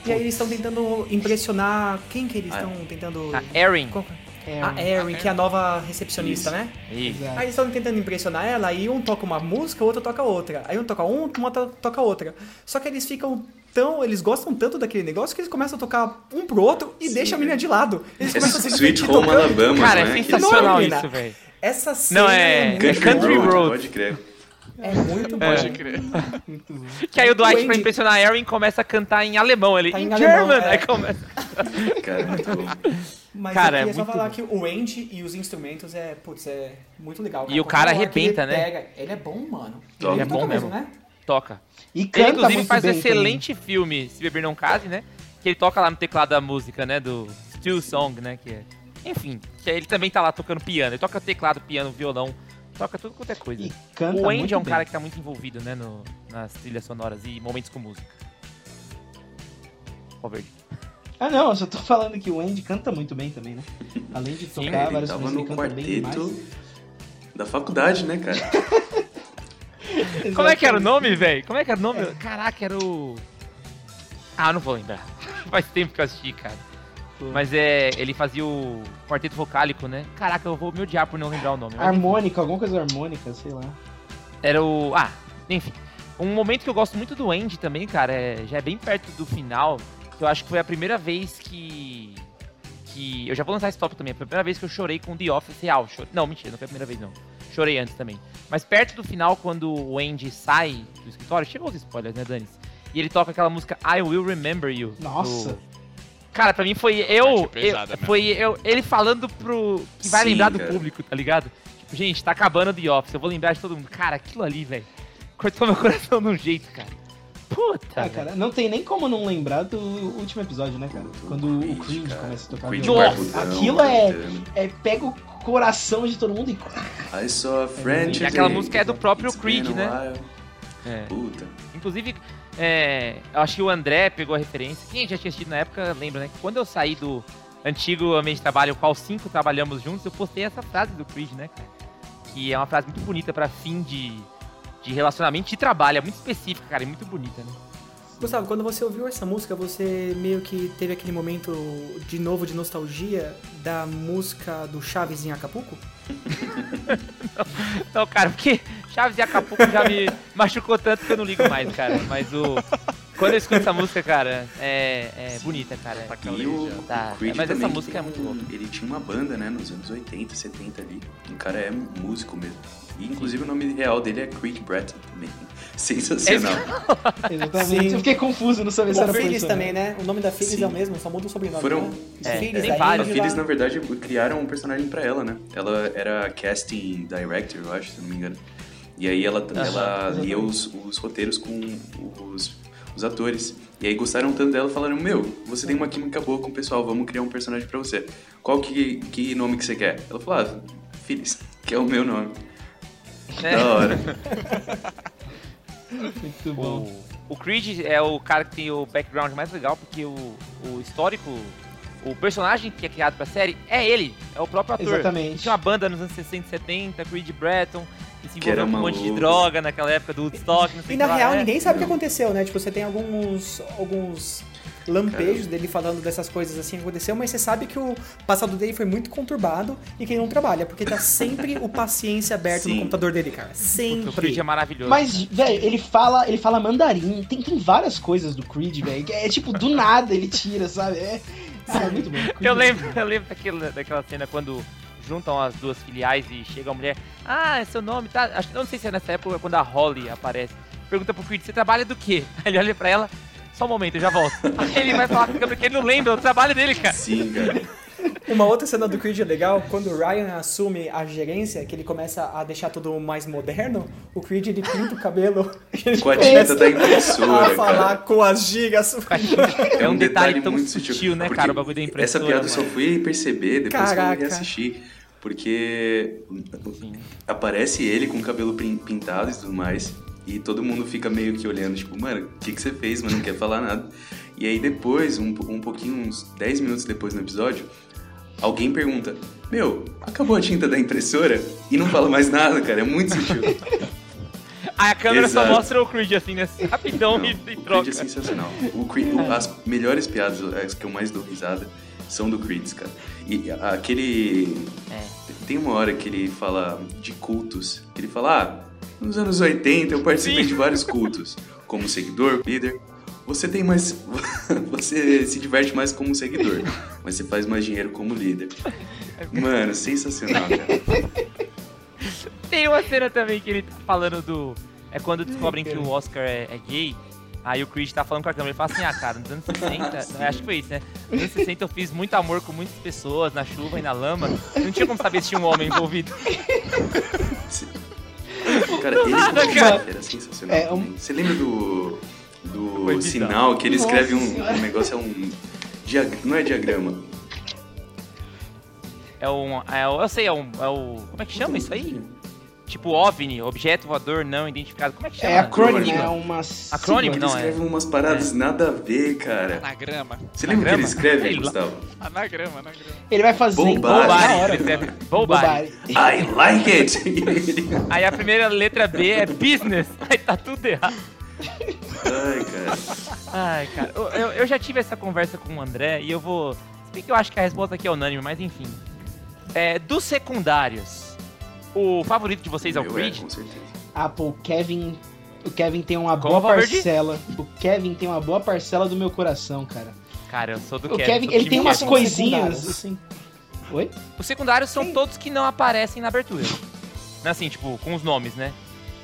E aí eles estão tentando impressionar. Quem que eles Ah, estão tentando. A Erin. É, A Erin, que é a nova recepcionista, Isso. né? Isso. Aí eles estão tentando impressionar ela e um toca uma música, o outro toca outra. Aí um toca um, outro toca outra. Só que eles ficam tão. Eles gostam tanto daquele negócio que eles começam a tocar um pro outro e deixam a menina de lado. Eles É começam a se Sweet Home tocando. Alabama, Cara, né? é sensacional isso, velho. Essa cena Não, é- muito Country Road, Road. pode crer. É muito bom. Pode crer. Que aí o Dwight, Andy- pra impressionar a Erin, começa a cantar em alemão. Ele, Tá em alemão, German! é. Aí começa... Cara, muito bom. Mas Cara, eu é só falar bom. que o Andy e os instrumentos é, putz, é muito legal. E o cara arrebenta, ele né? pega- ele é bom, mano. Ele é bom toca mesmo. né? Toca. E Ele, canta inclusive, muito faz um excelente filme, Se Beber Não Case, né? Que ele toca lá no teclado da música, né? Do Still Song, né? Que é... Enfim, ele também tá lá tocando piano. Ele toca teclado, piano, violão. Toca tudo quanto é coisa. E canta o Andy é um bem. cara que tá muito envolvido, né? No, nas trilhas sonoras e momentos com música. Ó, verde. Ah, não, eu só tô falando que o Andy canta muito bem também, né? Além de Sim, tocar Ele vários tava no quarteto da faculdade, né, cara? Como é que era o nome, velho? Como é que era o nome? Caraca, era o. Ah, não vou lembrar. Faz tempo que eu assisti, cara. Mas é. Ele fazia o quarteto vocálico, né? Caraca, eu vou me odiar por não lembrar o nome. Harmônica, alguma coisa harmônica, sei lá. Era o. Ah, enfim. Um momento que eu gosto muito do Andy também, cara, é, já é bem perto do final. Que eu acho que foi a primeira vez que. Que. Eu já vou lançar esse tópico também. Foi a primeira vez que eu chorei com The Office real. Chore- Não, mentira, não foi a primeira vez, não. Chorei antes também. Mas perto do final, quando o Andy sai do escritório, chegou os spoilers, né, Dani? E ele toca aquela música I Will Remember You. Nossa. do- Cara, pra mim foi eu. Eu- foi eu, ele falando pro. Que vai Sim, lembrar do cara. público, tá ligado? Tipo, gente, tá acabando The Office, eu vou lembrar de todo mundo. Cara, aquilo ali, velho. Cortou meu coração de um jeito, cara. Puta. Ah, cara, não tem nem como não lembrar do último episódio, né, cara? Quando o Creed cara. começa a tocar Creed violão. Nossa, aquilo é-. É, pega o coração de todo mundo e. I saw a friend E aquela música é do próprio It's Creed, né? É. Puta. Inclusive, é, eu acho que o André pegou a referência. Quem já tinha assistido na época lembra, né? Que quando eu saí do antigo ambiente de trabalho, o qual cinco trabalhamos juntos, eu postei essa frase do Creed, né, cara? Que é uma frase muito bonita pra fim de, de relacionamento de trabalho. É muito específica, cara, e muito bonita, né? Gustavo, quando você ouviu essa música, você meio que teve aquele momento de novo de nostalgia da música do Chaves em Acapulco? Não, cara, porque Chaves e Acapulco já me machucou tanto que eu não ligo mais, cara. Mas o. Quando eu escuto essa música, cara, é, é bonita, cara. Tá E o, Tá, o Creed mas essa música é muito ele- louca. Ele tinha uma banda, né, nos anos 80, 70 ali. O cara é músico mesmo. E inclusive o nome real dele é Creed Bratton também. Sensacional. Exatamente. Sim. Eu fiquei confuso, não sabia se O era Phyllis também, né? O nome da Phyllis é o mesmo, só muda o sobrenome, Foram- né? É, Phyllis, vários. A. Phyllis, na verdade, criaram um personagem pra ela, né? Ela era casting director, eu acho, se não me engano. E aí ela, ela lia os, os roteiros com os, os atores. E aí gostaram tanto dela, falaram, meu, você tem uma química boa com o pessoal, vamos criar um personagem pra você. Qual que, que nome que você quer? Ela falou, ah, Phyllis, que é o meu nome. É. Da hora. Muito bom. O, o Creed é o cara que tem o background mais legal, porque o, o histórico, o personagem que é criado pra série é ele, é o próprio ator. Exatamente. Tinha uma banda nos anos 60 e 70, Creed Bratton, se envolveu com um monte de droga naquela época do Woodstock, não sei E o na que lá, real, é. ninguém sabe o que aconteceu, né? Tipo, você tem alguns, alguns lampejos dele falando dessas coisas assim que aconteceu, mas você sabe que o passado dele foi muito conturbado e que ele não trabalha, porque tá sempre o paciência aberto no Sim. computador dele, cara. Puta, O Creed é Sempre. maravilhoso. Mas, velho, ele fala, ele fala mandarim. Tem, tem várias coisas do Creed, velho. É tipo, do nada ele tira, sabe? É, é muito bom. Eu lembro, eu lembro daquela, daquela cena quando juntam as duas filiais e chega a mulher. Ah, é seu nome, tá? Acho, não sei se é nessa época quando a Holly aparece. Pergunta pro Creed, você trabalha do quê? Aí ele olha pra ela, só um momento, eu já volto. Aí ele vai falar com a câmera que ele não lembra o trabalho dele, cara. Sim, cara. Uma outra cena do Creed legal, quando o Ryan assume a gerência, que ele começa a deixar tudo mais moderno, o Creed ele pinta o cabelo ele Com a tinta da a impressora, falar cara. com as gigas. É um detalhe tão muito sutil, né, porque cara, o bagulho da Essa impressora, piada eu só fui perceber depois que Caraca. eu reassisti. Porque aparece ele com o cabelo pin- pintado e tudo mais. E todo mundo fica meio que olhando, tipo, mano, o que, que você fez, mas não quer falar nada. E aí depois, um, um pouquinho, uns 10 minutos depois no episódio, alguém pergunta, meu, acabou a tinta da impressora? E não fala mais nada, cara, é muito sutil. A câmera Exato. só mostra o Creed assim, né? Rapidão Não, e, e o Creed troca. é sensacional. O Creed, o- as melhores piadas, as que eu mais dou risada, são do Creed, cara. E aquele. É. Tem uma hora que ele fala de cultos. Que ele fala, ah, nos anos 80 eu participei Sim. de vários cultos. Como seguidor, líder. Você tem mais. Você se diverte mais como seguidor, mas você faz mais dinheiro como líder. Mano, sensacional, cara. Tem uma cena também que ele tá falando do. É quando descobrem que o Oscar é, é gay. Aí o Creed tá falando com a câmera. Ele fala assim: Ah, cara, nos anos 60. acho que foi isso, né? Nos anos 60 eu fiz muito amor com muitas pessoas, na chuva e na lama. Não tinha como saber se tinha um homem envolvido. Cara, ele nada, como cara. era sensacional. É, um-. Você lembra do. Do Foi sinal que ele Nossa escreve um, um negócio, é um. diag- Não é diagrama. É um. É, eu sei, é um. É o. Como é que chama isso aí? Tipo OVNI, objeto voador não identificado. Como é que chama? É acrônimo, é uma Acrônimo, Ele não, é. escreve umas paradas nada a ver, cara. Anagrama. Você lembra o que ele escreve. Gustavo? Anagrama, anagrama. Ele vai fazer Bobari, ele escreve Bobari. I like it! Ele- Aí a primeira letra B é business. Aí tá tudo errado. Ai, cara. Ai, cara, eu, eu- já tive essa conversa com o André e eu vou. Se bem que eu acho que a resposta aqui é unânime, mas enfim. É, dos secundários, o favorito de vocês é o Meu, Creed? com certeza. Ah, pô, o Kevin. O Kevin tem uma Como, boa parcela. O Kevin tem uma boa parcela do meu coração, cara. Cara, eu sou do O Kevin. Kevin, sou ele tem umas Kevin. coisinhas secundários. assim. Oi? Os secundários são todos que não aparecem na abertura. Assim, tipo, com os nomes, né?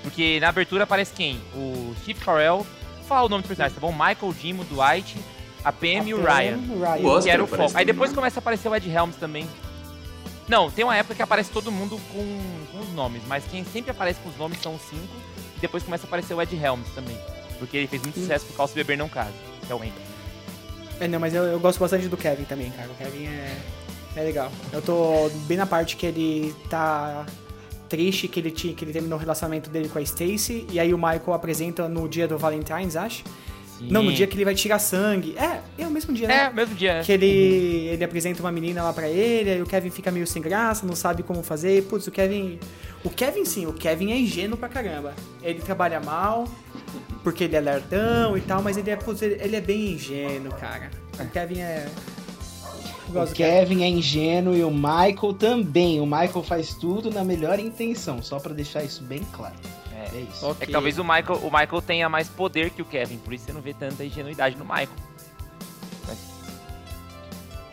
Porque na abertura aparece quem? O Steve Carell. Vou falar o nome dos personagens, tá bom? Michael, Jimo, Dwight, a Pam e o Ryan. O Ryan. Oscar Que era o foco. Aí depois né? começa a aparecer o Ed Helms também. Não, tem uma época que aparece todo mundo com, com os nomes, mas quem sempre aparece com os nomes são os cinco. E depois começa a aparecer o Ed Helms também. Porque ele fez muito sucesso por causa do Beber Não Casa, que é o Andy. É, não, mas eu, eu gosto bastante do Kevin também, cara. O Kevin é, é legal. Eu tô bem na parte que ele tá triste que ele, tinha, que ele terminou o relacionamento dele com a Stacy. E aí o Michael apresenta no dia do Valentine's, acho. Não, no dia que ele vai tirar sangue. É, é o mesmo dia, né? É, mesmo dia. Que ele, ele apresenta uma menina lá pra ele, aí o Kevin fica meio sem graça, não sabe como fazer. Putz, o Kevin. O Kevin sim, o Kevin é ingênuo pra caramba. Ele trabalha mal, porque ele é lerdão e tal, mas ele é, putz, ele, ele é bem ingênuo, cara. O Kevin é. O do Kevin. Kevin é ingênuo e o Michael também. O Michael faz tudo na melhor intenção, só pra deixar isso bem claro. É. É isso. É Ok. que talvez o Michael, o Michael tenha mais poder que o Kevin, por isso você não vê tanta ingenuidade no Michael. Mas-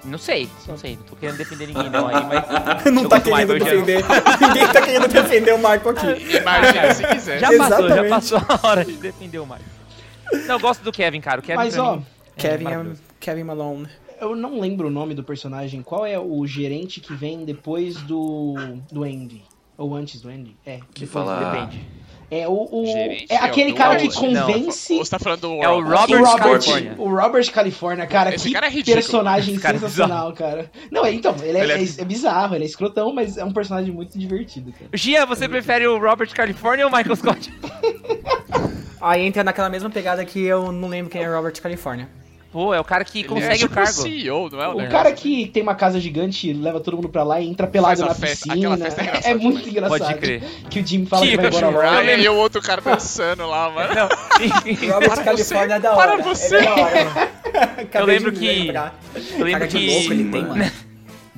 Não sei, não sei, não tô querendo defender ninguém não aí, mas. Não tá querendo Michael, eu já- defender. Ninguém tá querendo defender o Michael aqui. Imagina, se quiser. Já passou, já Exatamente. passou a hora de defender o Michael. Não, eu gosto do Kevin, cara. O Kevin Mas ó, mim, Kevin é. Kevin Malone. Eu não lembro o nome do personagem. Qual é o gerente que vem depois do, do Andy? Ou antes do Andy? É. Que depois fala- Depende. É o, o- Gerente é é o aquele cara que convence Ou você tá falando do É o Robert? Robert o Robert, California. o Robert California, cara, Esse que cara é ridículo. personagem cara é sensacional, cara. Não, então, ele é, Ele é- é- é bizarro, ele é escrotão, mas é um personagem muito divertido, cara. Gia, você prefere o Robert California ou o Michael Scott? Aí entra naquela mesma pegada que eu não lembro quem é Robert California. Pô, é o cara que Ele consegue é tipo o cargo. CEO, não é? O negócio? cara que tem uma casa gigante, leva todo mundo pra lá e entra pelado na festa. piscina. É é muito também. engraçado. Pode crer. Que o Jim fala que, Que vai embora O logo. Ryan e o outro cara dançando lá, mano. Não, Robert Para California é da para hora. você. É da hora. Acabei lembro que- lembrar. eu lembro que. louco ele tem, Mano. mano.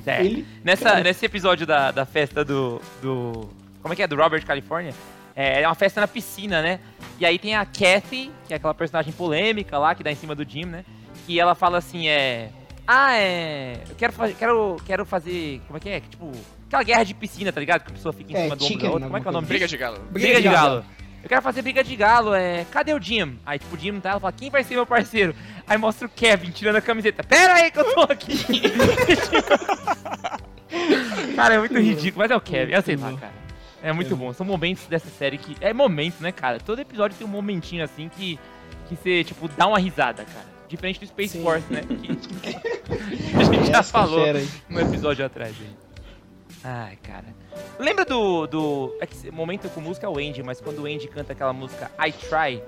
É, Ele- nessa, nesse episódio da, da festa do, do. Como é que é? Do Robert California. É, é uma festa na piscina, né? E aí tem a Kathy, que é aquela personagem polêmica lá, que dá em cima do Jim, né? Que ela fala assim, é. Ah, é. Eu quero, fa- quero, quero fazer. Como é que é? Tipo. Aquela guerra de piscina, tá ligado? Que a pessoa fica em É, cima do ombro chicken, da outra. Como é que é o nome Briga de galo. Briga, de galo. Eu quero fazer briga de galo, é. Cadê o Jim? Aí, tipo, o Jim não tá, ela fala, quem vai ser meu parceiro? Aí mostra o Kevin tirando a camiseta. Pera aí que eu tô aqui. cara, é muito ridículo, mas é o Kevin, eu sei lá, cara. É muito bom. São momentos dessa série que. É momentos, né, cara? Todo episódio tem um momentinho assim que. Que você, tipo, dá uma risada, cara. Diferente do Space Sim. Force, né? Que a gente já Essa falou no episódio atrás aí. Ai, cara. Lembra do. do é que esse momento com música é o Andy, mas quando o Andy canta aquela música I Try,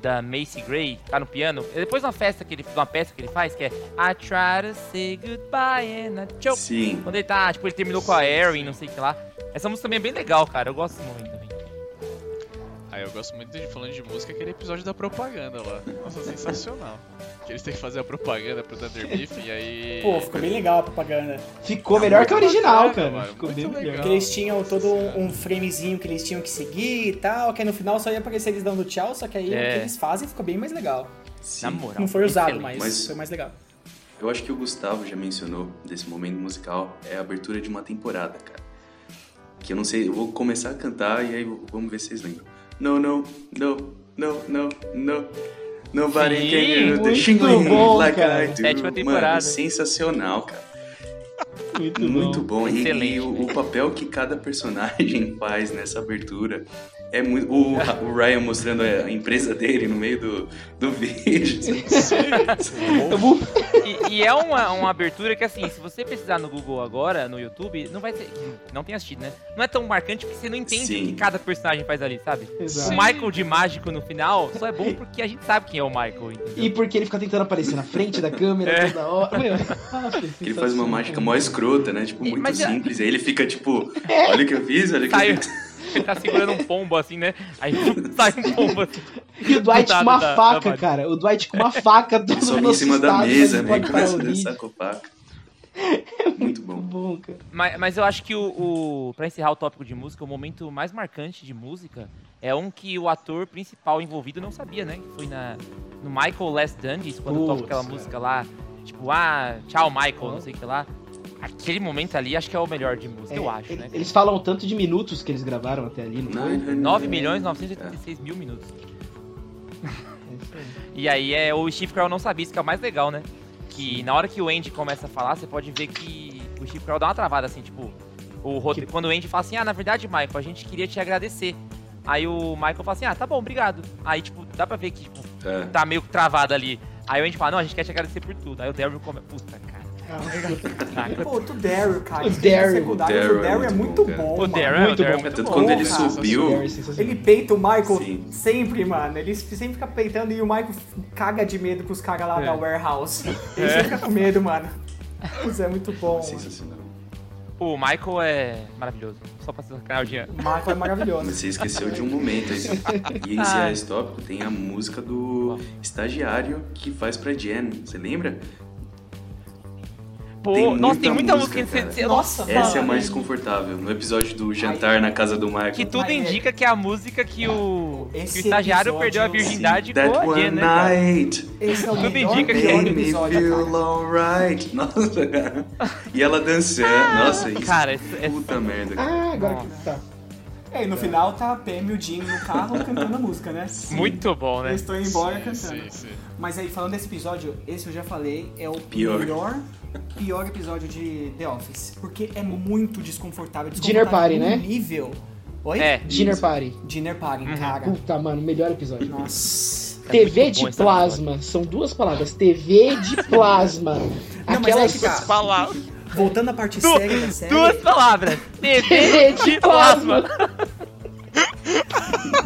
da Macy Gray, tá no piano, é depois de uma festa que ele. uma peça que ele faz, que é I try to say goodbye and I choke. Sim. Quando ele tá, tipo, ele terminou com a Erin, não sei o que lá. Essa música também é bem legal, cara. Eu gosto desse Ah, eu gosto muito de falando de música, aquele episódio da propaganda lá. Nossa, sensacional. Que eles têm que fazer a propaganda pro Thunder Beef e aí. Pô, ficou bem legal a propaganda. Ficou melhor que a original, bacana, cara. mano, Ficou muito bem legal. melhor. Porque eles tinham todo um, um framezinho que eles tinham que seguir e tal, que aí no final só ia aparecer eles dando tchau, só que aí É. o que eles fazem ficou bem mais legal. Sim. Na moral. Não foi usado, mas, Mas- foi mais legal. Eu acho que o Gustavo já mencionou desse momento musical, é a abertura de uma temporada, cara. Que eu não sei, eu vou começar a cantar e aí vamos ver se vocês lembram. No, no, no, no, no, no. Nobody Sim, can do the shingling bom, like cara. I do. Sétima temporada. Mano, sensacional, cara. Muito, Muito bom. bom. E- E, o, o papel que cada personagem faz nessa abertura é muito. O, o Ryan mostrando a empresa dele no meio do, do vídeo. Eu. E, e é uma, uma abertura que, assim, se você pesquisar no Google agora, no YouTube, não vai ser. Não tem assistido, né? Não é tão marcante porque você não entende Sim. o que cada personagem faz ali, sabe? Exato. O Michael de mágico no final só é bom porque a gente sabe quem é o Michael, entendeu? E porque ele fica tentando aparecer na frente da câmera É. toda hora. Meu, nossa, Ele faz uma mágica mó escrota, né? Tipo, muito mas é- simples. Aí ele fica tipo, olha o que eu fiz, olha o que eu fiz. Ele tá segurando um pombo assim, né? Aí sai um pombo assim. E o Dwight com uma da- faca, da- cara. O Dwight com uma faca, todo Só em cima da mesa, né? pode parar Começa o a vídeo. dançar com o Paco. Muito bom. Muito bom, cara. Mas, mas eu acho que o, o. Pra encerrar o tópico de música, o momento mais marcante de música é um que o ator principal envolvido não sabia, né? Que foi na, no Michael Last Dungeons, quando toca aquela música lá, tipo, ah, tchau, Michael, não sei o que lá. Aquele momento ali acho que é o melhor de música, eu É, acho, ele- né? Eles falam tanto de minutos que eles gravaram até ali, não foi? 9 milhões 986 mil minutos. E aí é o Steve Carell não sabia, isso que é o mais legal, né? Que na hora que o Andy começa a falar, você pode ver que o Steve Carell dá uma travada assim, tipo, o rote- quando o Andy fala assim: "Ah, na verdade, Michael, a gente queria te agradecer". Aí o Michael fala assim: "Ah, tá bom, obrigado". Aí tipo, dá pra ver que tipo, É. tá meio travado ali. Aí o Andy fala: "Não, a gente quer te agradecer por tudo". Aí o Daryl come, puta, cara. Caraca. Pô, o Daryl, cara. O os Daryl. O Daryl é é muito bom, O. Daryl, é- Muito é bom. muito Tanto quando ele cara. subiu. Ele peita o Michael Sim. sempre, mano. Ele sempre fica peitando e o Michael caga de medo com os caras lá É. da warehouse. Ele sempre fica com medo, mano. Isso é muito bom. Sensacional. O Michael é maravilhoso. Só pra sacanear o dia. O Michael é maravilhoso. Você esqueceu de um momento aí. E encerrar esse tópico tem a música do estagiário que faz pra Jen. Você lembra? Pô, Tem nossa, tem muita música, música. Nossa, Essa é a mano. mais desconfortável. No episódio do jantar na casa do Michael. Que tudo é- indica que é a música que o, que o estagiário episódio- perdeu a virgindade That com a né? night. Esse é o Tudo indica que pior me episódio, feel alright. Nossa, cara. E ela dançando. Nossa, isso. Cara, esse- Puta merda. cara. Ah, agora Nossa. que tá. É, e no final tá a Pam e o Jim no carro cantando a música, né? Muito bom, né? Eles estão indo embora Sim, cantando. sim, sim. Mas aí, falando desse episódio, esse eu já falei, é o Pior. melhor, pior episódio de The Office. Porque é muito desconfortável. Dinner desconfortável Party, num né? nível. Oi? É, Dinner Party. Dinner Party, Uhum. cara. Puta, mano, melhor episódio. Nossa. É TV de plasma. São duas palavras. TV de plasma. mas Aquelas. é tá. Palavras. Voltando à parte Du- séria da série, duas palavras. TV de plasma.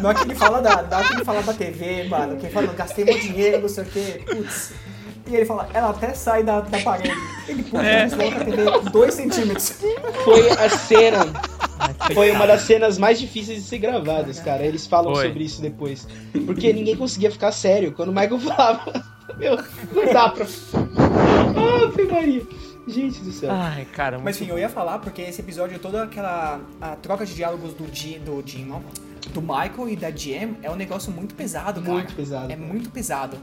na hora que ele fala da, na hora que ele fala da TV, mano, que ele fala, gastei meu dinheiro, não sei o quê, putz. E ele fala, ela até sai da, da parede. Ele puxa É. e desloca a TV 2 centímetros. Foi a cena. Foi uma das cenas mais difíceis de ser gravadas, cara. Eles falam Foi. sobre isso depois. Porque ninguém conseguia ficar sério. Quando o Michael falava, meu, não dá pra. Ave Maria. Gente do céu. Ai, cara, Mas enfim, eu ia falar porque esse episódio, toda aquela a troca de diálogos do Jim, do Jim, do Michael e da GM é um negócio muito pesado, cara. Muito pesado. É muito pesado.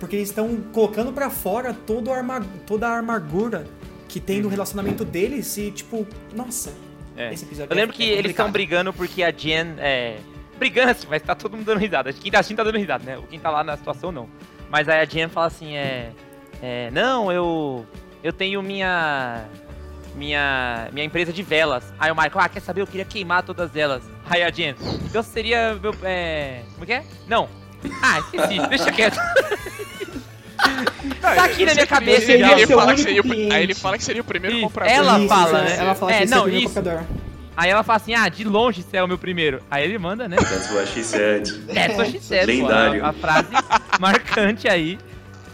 Porque eles estão colocando pra fora todo a arma- toda a amargura que tem no relacionamento deles e, tipo, nossa, É. esse episódio Eu lembro é- que é eles estão brigando porque a Jen é. Brigando assim, mas tá todo mundo dando risada. Quem tá assistindo tá dando risada, né? Quem tá lá na situação não. Mas aí a Jen fala assim: é. é não, eu. Eu tenho minha. Minha. Minha empresa de velas. Aí o Michael, ah, quer saber? Eu queria queimar todas elas. Aí a Jen, então seria. Meu, é. Como que é? Não. Ah, esqueci, deixa quieto. Tá aqui na minha cabeça, seria ele seu fala que seria, o- cliente. aí ele fala que seria o primeiro Isso, comprador. ela Isso, fala, né? Ela fala É, que esse é não, o primeiro isso. comprador. Aí ela fala assim: ah, de longe você é o meu primeiro. Aí ele manda, né? That's what she said. That's what she said, pô. Lendário. A, a frase marcante aí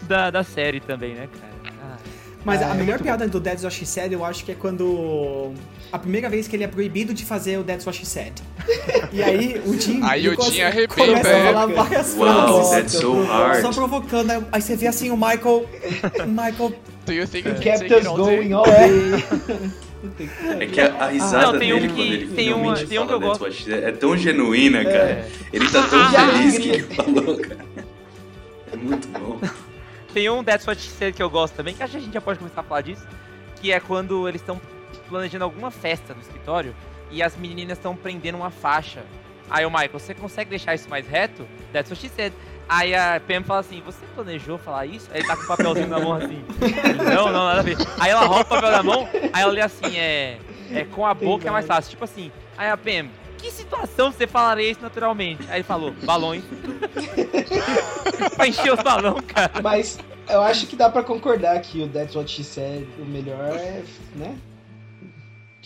da, da série também, né, cara? Ah, Mas É, a é melhor piada do That's What She Said, eu acho que é quando. A primeira vez que ele é proibido de fazer o That's What She Said. E aí o Jim. Aí o começa- Jim arrebenta, Começa a é. falar várias Wow, frases. that's so hard. Só provocando. aí- você vê assim o Michael. Michael. Do you think you can Kept it us going all day. É que a, a risada Não, tem um dele que- quando ele tem um- finalmente tem um que eu said é tão genuína, cara. Ele tá tão Ah, feliz que ele falou, cara. É muito bom. Tem um That's What She Said que eu gosto também, que acho que a gente já pode começar a falar disso, que é quando eles estão planejando alguma festa no escritório e as meninas estão prendendo uma faixa. Aí o Michael, você consegue deixar isso mais reto? That's what she said. Aí a Pam fala assim, você planejou falar isso? Aí ele tá com o papelzinho na mão assim. Não, não, nada a ver. Aí ela rouba o papel da mão, aí ela lê assim, é, é com a boca é mais fácil. Tipo assim, aí a Pam, que situação você falaria isso naturalmente? Aí ele falou, balões. pra encher os balões, cara. Mas eu acho que dá pra concordar que o That's What She Said, o melhor é, né?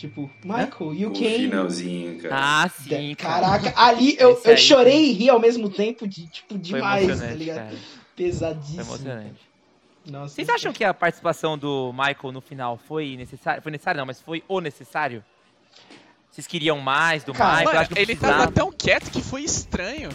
Tipo, Michael, you O can. finalzinho, cara. Ah, sim, cara. Caraca, ali eu, eu aí chorei e ri ao mesmo tempo, de, tipo, demais, tá ligado? cara. Foi Pesadíssimo. emocionante. Nossa, Vocês acham que a participação do Michael no final foi necessária? Foi necessário não, mas foi o necessário? Vocês queriam mais do Cara, Michael? Mano, acho que ele precisava. tava tão quieto que foi estranho.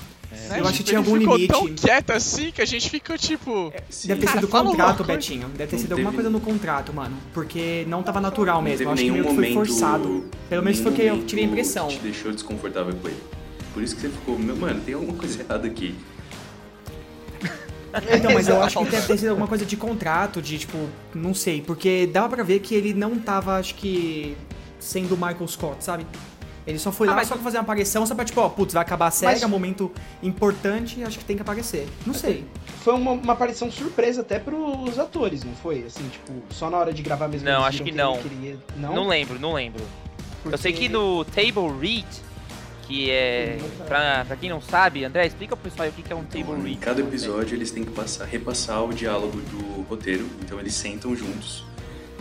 Né? Eu acho que tinha ele algum ficou limite. tão quieto assim que a gente ficou tipo. Sim. Deve ter Cara, sido fala contrato. Betinho. Deve ter Não sido alguma coisa no contrato, mano. Porque não tava natural Não mesmo. teve Eu acho que meio que foi forçado. Pelo menos foi o que eu tirei a impressão. te deixou desconfortável com ele. Por isso que você ficou, meu, mano, tem alguma coisa errada aqui. Então, mas eu acho que deve ter sido alguma coisa de contrato, de tipo, não sei, porque dava pra ver que ele não tava, acho que, sendo o Michael Scott, sabe? Ele só foi Ah, lá só pra fazer uma aparição, só pra tipo, ó, putz, vai acabar a série, Mas- é um momento importante, acho que tem que aparecer. Não sei. Foi uma, uma aparição surpresa até pros atores, não foi? Assim, tipo, só na hora de gravar mesmo. Não, acho que não. queria- Não? Não lembro, não lembro. Eu Porque- sei que no Table Read, que é. Pra, pra quem não sabe, André, explica pro pessoal aí o que que é um Table Em Read. cada episódio eles têm que passar, repassar o diálogo do roteiro. Então eles sentam juntos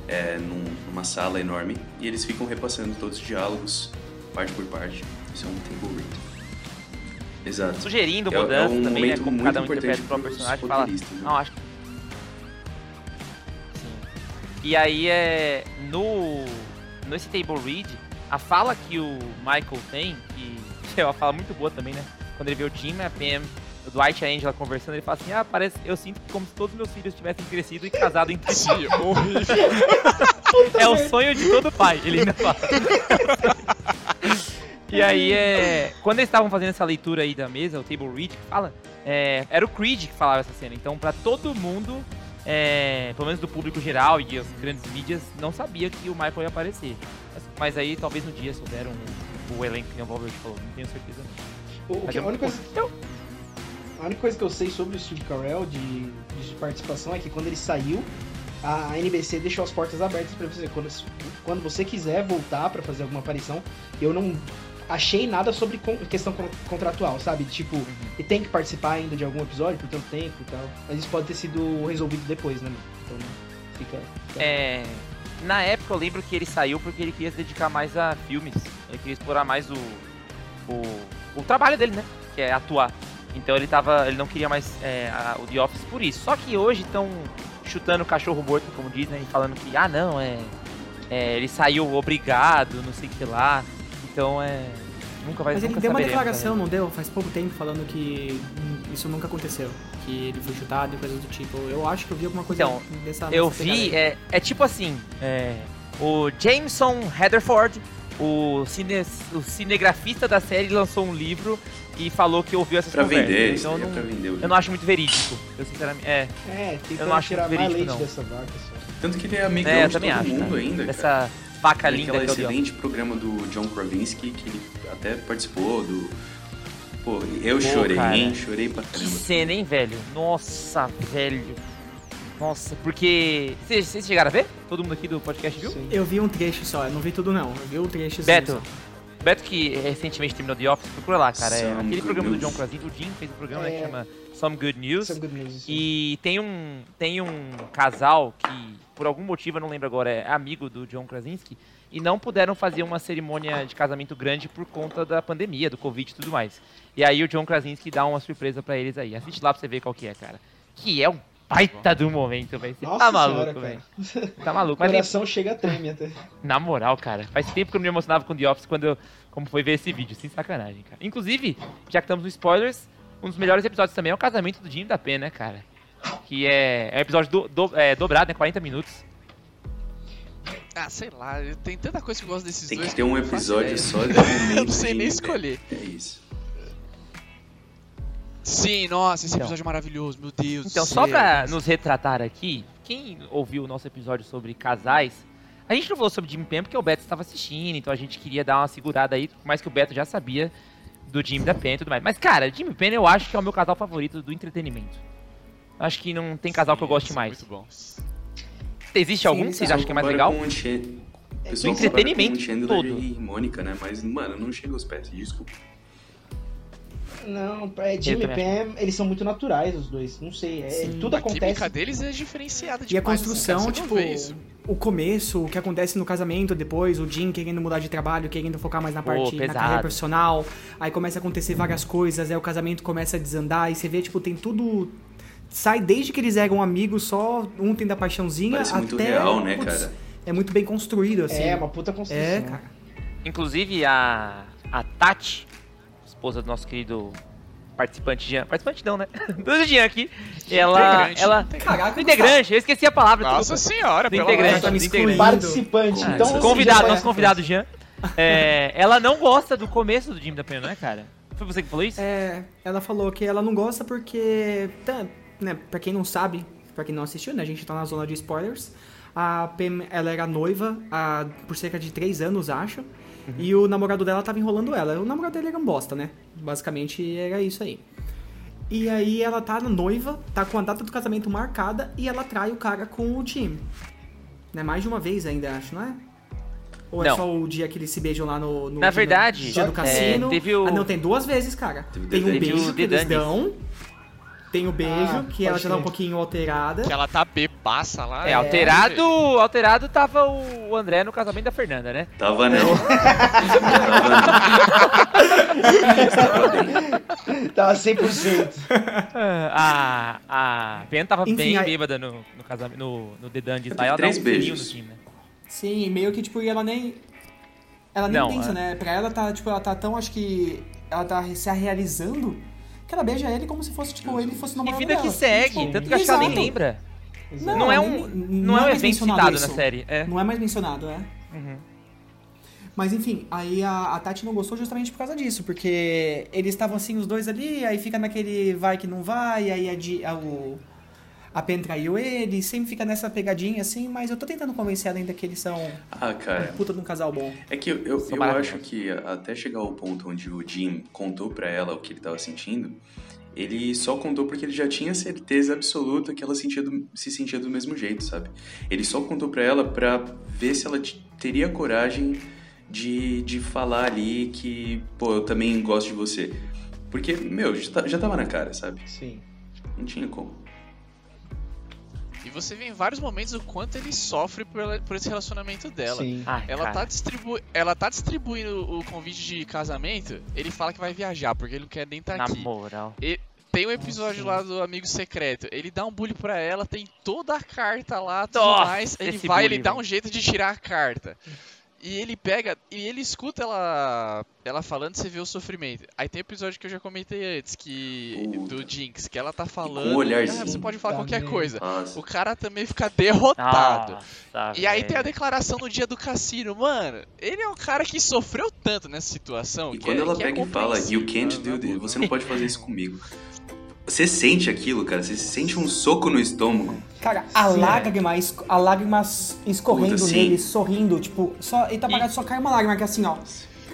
é, num- numa sala enorme e eles ficam repassando todos os diálogos, parte por parte. Isso é um table read. Exato. Sugerindo É- é mudanças um também, né? momento Como muito cada um importante interpreta o próprio personagem. Fala. né? Não, acho que. Sim. E aí é. No. Nesse Table Read, a fala que o Michael tem, que é uma fala muito boa também, né? Quando ele vê o Jim, a Pam, o Dwight e a Angela conversando, ele fala assim: Ah, parece. Eu sinto como se todos meus filhos tivessem crescido e casado entre si. É o sonho de todo pai, ele ainda fala. e aí, é, quando eles estavam fazendo essa leitura aí da mesa, o Table Read que fala, é, era o Creed que falava essa cena. Então, pra todo mundo, é, pelo menos do público geral e as grandes mídias, não sabia que o Michael ia aparecer. Mas, mas aí, talvez no dia souberam o, o elenco que o Valverde falou, não tenho certeza não. O, que, a, única coisa, eu- a única coisa que eu sei sobre o Steve Carell de, de participação é que quando ele saiu, a NBC deixou as portas abertas pra você. Quando, quando você quiser voltar pra fazer alguma aparição, eu não achei nada sobre questão con- contratual, sabe? Tipo, e tem que participar ainda de algum episódio por tanto tempo e tal. Mas isso pode ter sido resolvido depois, né? Então, fica. fica- É, na época eu lembro que ele saiu porque ele queria se dedicar mais a filmes. Ele queria explorar mais o, o, o trabalho dele, né? Que é atuar. Então ele tava. Ele não queria mais é, a- o The Office por isso. Só que hoje estão chutando o cachorro morto, como dizem, e falando que, ah, não, é, é, Ele saiu obrigado, não sei o que lá. Então é. Nunca vai Mas ele nunca deu uma declaração, né? não deu? Faz pouco tempo falando que isso nunca aconteceu. Que ele foi chutado e coisas do tipo. Eu acho que eu vi alguma coisa Então, dessa Eu vi, é, é tipo assim, é, o Jameson Heatherford, o, cine, o cinegrafista da série, lançou um livro e falou que ouviu essas Pra conversas. vender, isso então eu é não, pra vender. eu não acho muito verídico. Eu sinceramente, é, É, tem Eu não acho tirar muito mais verídico, leite não. dessa vaca só. Tanto que ele é amigão é eu de também todo acho, mundo cara. ainda, cara. Vaca linda aquele que é excelente programa do John Krasinski, que ele até participou do... Pô, eu chorei, cara. hein? Chorei pra Que caramba. cena, hein, velho? Nossa, velho. Nossa, porque. Vocês chegaram a ver? Todo mundo aqui do podcast viu? Sim. Eu vi um trecho só, eu não vi tudo não. Eu vi um trecho Beto, Beto que recentemente terminou The Office, procura lá, cara. É aquele programa do. John Krasinski, o Jim fez um programa né, que É. chama Some Good News. Some good news. E tem um, tem um casal que, por algum motivo, eu não lembro agora, é amigo do John Krasinski, e não puderam fazer uma cerimônia de casamento grande por conta da pandemia, do Covid e tudo mais. E aí o John Krasinski dá uma surpresa pra eles aí. Assiste lá pra você ver qual que é, cara. Que é um baita do momento, velho. Você tá maluco, velho. Tá maluco. O Mas coração chega a treme até. na moral, cara, faz tempo que eu não me emocionava com The Office quando eu, como foi ver esse vídeo, sem sacanagem, cara. Inclusive, já que estamos no spoilers, um dos melhores episódios também é o casamento do Jim e da Pen, né, cara? Que é, é um episódio do, do- é, dobrado, né, 40 minutos. Ah, sei lá, tem tanta coisa que eu gosto desses Tem dois. que ter um episódio ideia. só de momento Eu não sei nem escolher. É isso. Sim, nossa, esse Então. episódio é maravilhoso, meu Deus. Então, só pra nos retratar aqui, quem ouviu o nosso episódio sobre casais, a gente não falou sobre Jim e Pen porque o Beto estava assistindo, então a gente queria dar uma segurada aí, por mais que o Beto já sabia do Jim e da Pen e tudo mais. Mas, cara, Jim e Pen eu acho que é o meu casal favorito do entretenimento. Acho que não tem casal que eu Sim, goste são mais. Muito bons. Existe Sim, algum que vocês acham que é mais legal? Com o do pessoal entretenimento com o Chandler todo. e Mônica, né? Mas, mano, não chega aos pés, desculpa. Não, é, Jimmy e Pam, eles são muito naturais, os dois. Não sei, é, Sim. tudo A acontece. química deles é diferenciada E a demais. construção, assim, cara, tipo, o começo, o que acontece no casamento depois, o Jim querendo mudar de trabalho, querendo focar mais na Pô, parte, na pesado. carreira profissional, aí começa a acontecer várias coisas, aí o casamento começa a desandar, e você vê, tipo, tem tudo... Sai desde que eles eram amigos, só um tem da paixãozinha, Parece até... muito real, né, putz, cara? É muito bem construído, assim. É, uma puta construção. É, cara. Inclusive, a, a Tati, esposa do nosso querido participante Jean. Participante não, né? Do Jean aqui. Ela. Integrante, ela integrante. Caraca, do integrante, eu esqueci a palavra. Nossa desculpa. senhora, Do pelo integrante, amor tá me de do Deus. integrante. Participante, Ah, então. isso. assim, Convidado, já nosso convidado Jean. É, ela não gosta do começo do Jim da Penha, não é, cara? Foi você que falou isso? É, ela falou que ela não gosta porque, tá, né, pra quem não sabe, pra quem não assistiu, né, a gente tá na zona de spoilers. A Pam, ela era noiva há, por cerca de três anos, acho. E o namorado dela tava enrolando ela. O namorado dele era um bosta, né? Basicamente era isso aí. E aí ela tá noiva, tá com a data do casamento marcada e ela trai o cara com o Tim. Né, mais de uma vez ainda, acho, não é? Ou é Não. só o dia que eles se beijam lá no, no Na dia, verdade, dia do é, cassino? teve o- Ah, não, tem duas vezes, cara. Teve Tem um The beijo que eles dão. Tem o beijo, Ah, que ela já tá um pouquinho alterada. Que ela tá bebaça lá. É, alterado, alterado tava o André no casamento da Fernanda, né? Tava não. Tava bem. Tava 100%. A, a Pen tava Enfim, bem aí- bêbada no, no casamento, no, no The Dungeons. Aí ela dá um três beijos. no time, né? Sim, meio que, tipo, e ela nem. Ela nem Não, pensa, é. né? Pra ela tá, tipo, ela tá tão, acho que. Ela tá se realizando que ela beija ele como se fosse, tipo, ele fosse o E namorado vida que dela. segue, Tipo, tanto que eu acho que ela nem lembra. Não, é um, nem- não, é um mais evento mencionado citado isso. na série. É. Não é mais mencionado, é. Uhum. Mas enfim, aí a, a Tati não gostou justamente por causa disso, porque eles estavam assim, os dois ali, aí fica naquele vai que não vai, aí a, a, o, a Pen traiu ele, sempre fica nessa pegadinha assim, mas eu tô tentando convencer ela ainda que eles são Ah, cara. puta de um casal bom. É que eu, eu, eu acho que até chegar ao ponto onde o Jim contou pra ela o que ele tava sentindo, ele só contou porque ele já tinha certeza absoluta que ela sentia do- se sentia do mesmo jeito, sabe? Ele só contou pra ela pra ver se ela teria coragem de, de falar ali que, pô, eu também gosto de você. Porque, meu, já, ta- já tava na cara, sabe? Sim. Não tinha como. E você vê em vários momentos o quanto ele sofre por, ela- por esse relacionamento dela. Sim. Ai, Ela cara. tá, distribu ela tá distribuindo o convite de casamento, ele fala que vai viajar, porque ele não quer nem estar Na aqui. moral. Tem um episódio lá do Amigo Secreto. Ele dá um bullying pra ela, tem toda a carta lá, tudo Nossa, mais. Ele vai, bullying, ele dá um jeito de tirar a carta. E ele pega, e ele escuta ela ela falando, você vê o sofrimento. Aí tem episódio que eu já comentei antes, que Puta. do Jinx, que ela tá falando. um olharzinho. "Ah, você pode falar qualquer Também. coisa. Nossa. O cara também fica derrotado. E aí tem a declaração no dia do cassino. Mano, ele é um cara que sofreu tanto nessa situação. E que quando é- ela é pega e fala, you can't do na this, você não pode fazer isso comigo. Você sente aquilo, cara, você sente um soco no estômago. Cara, a Sim, lágrima, a lágrima escorrendo Puta, nele, sorrindo, tipo, só, ele tá parado, só cai uma lágrima que é assim, ó.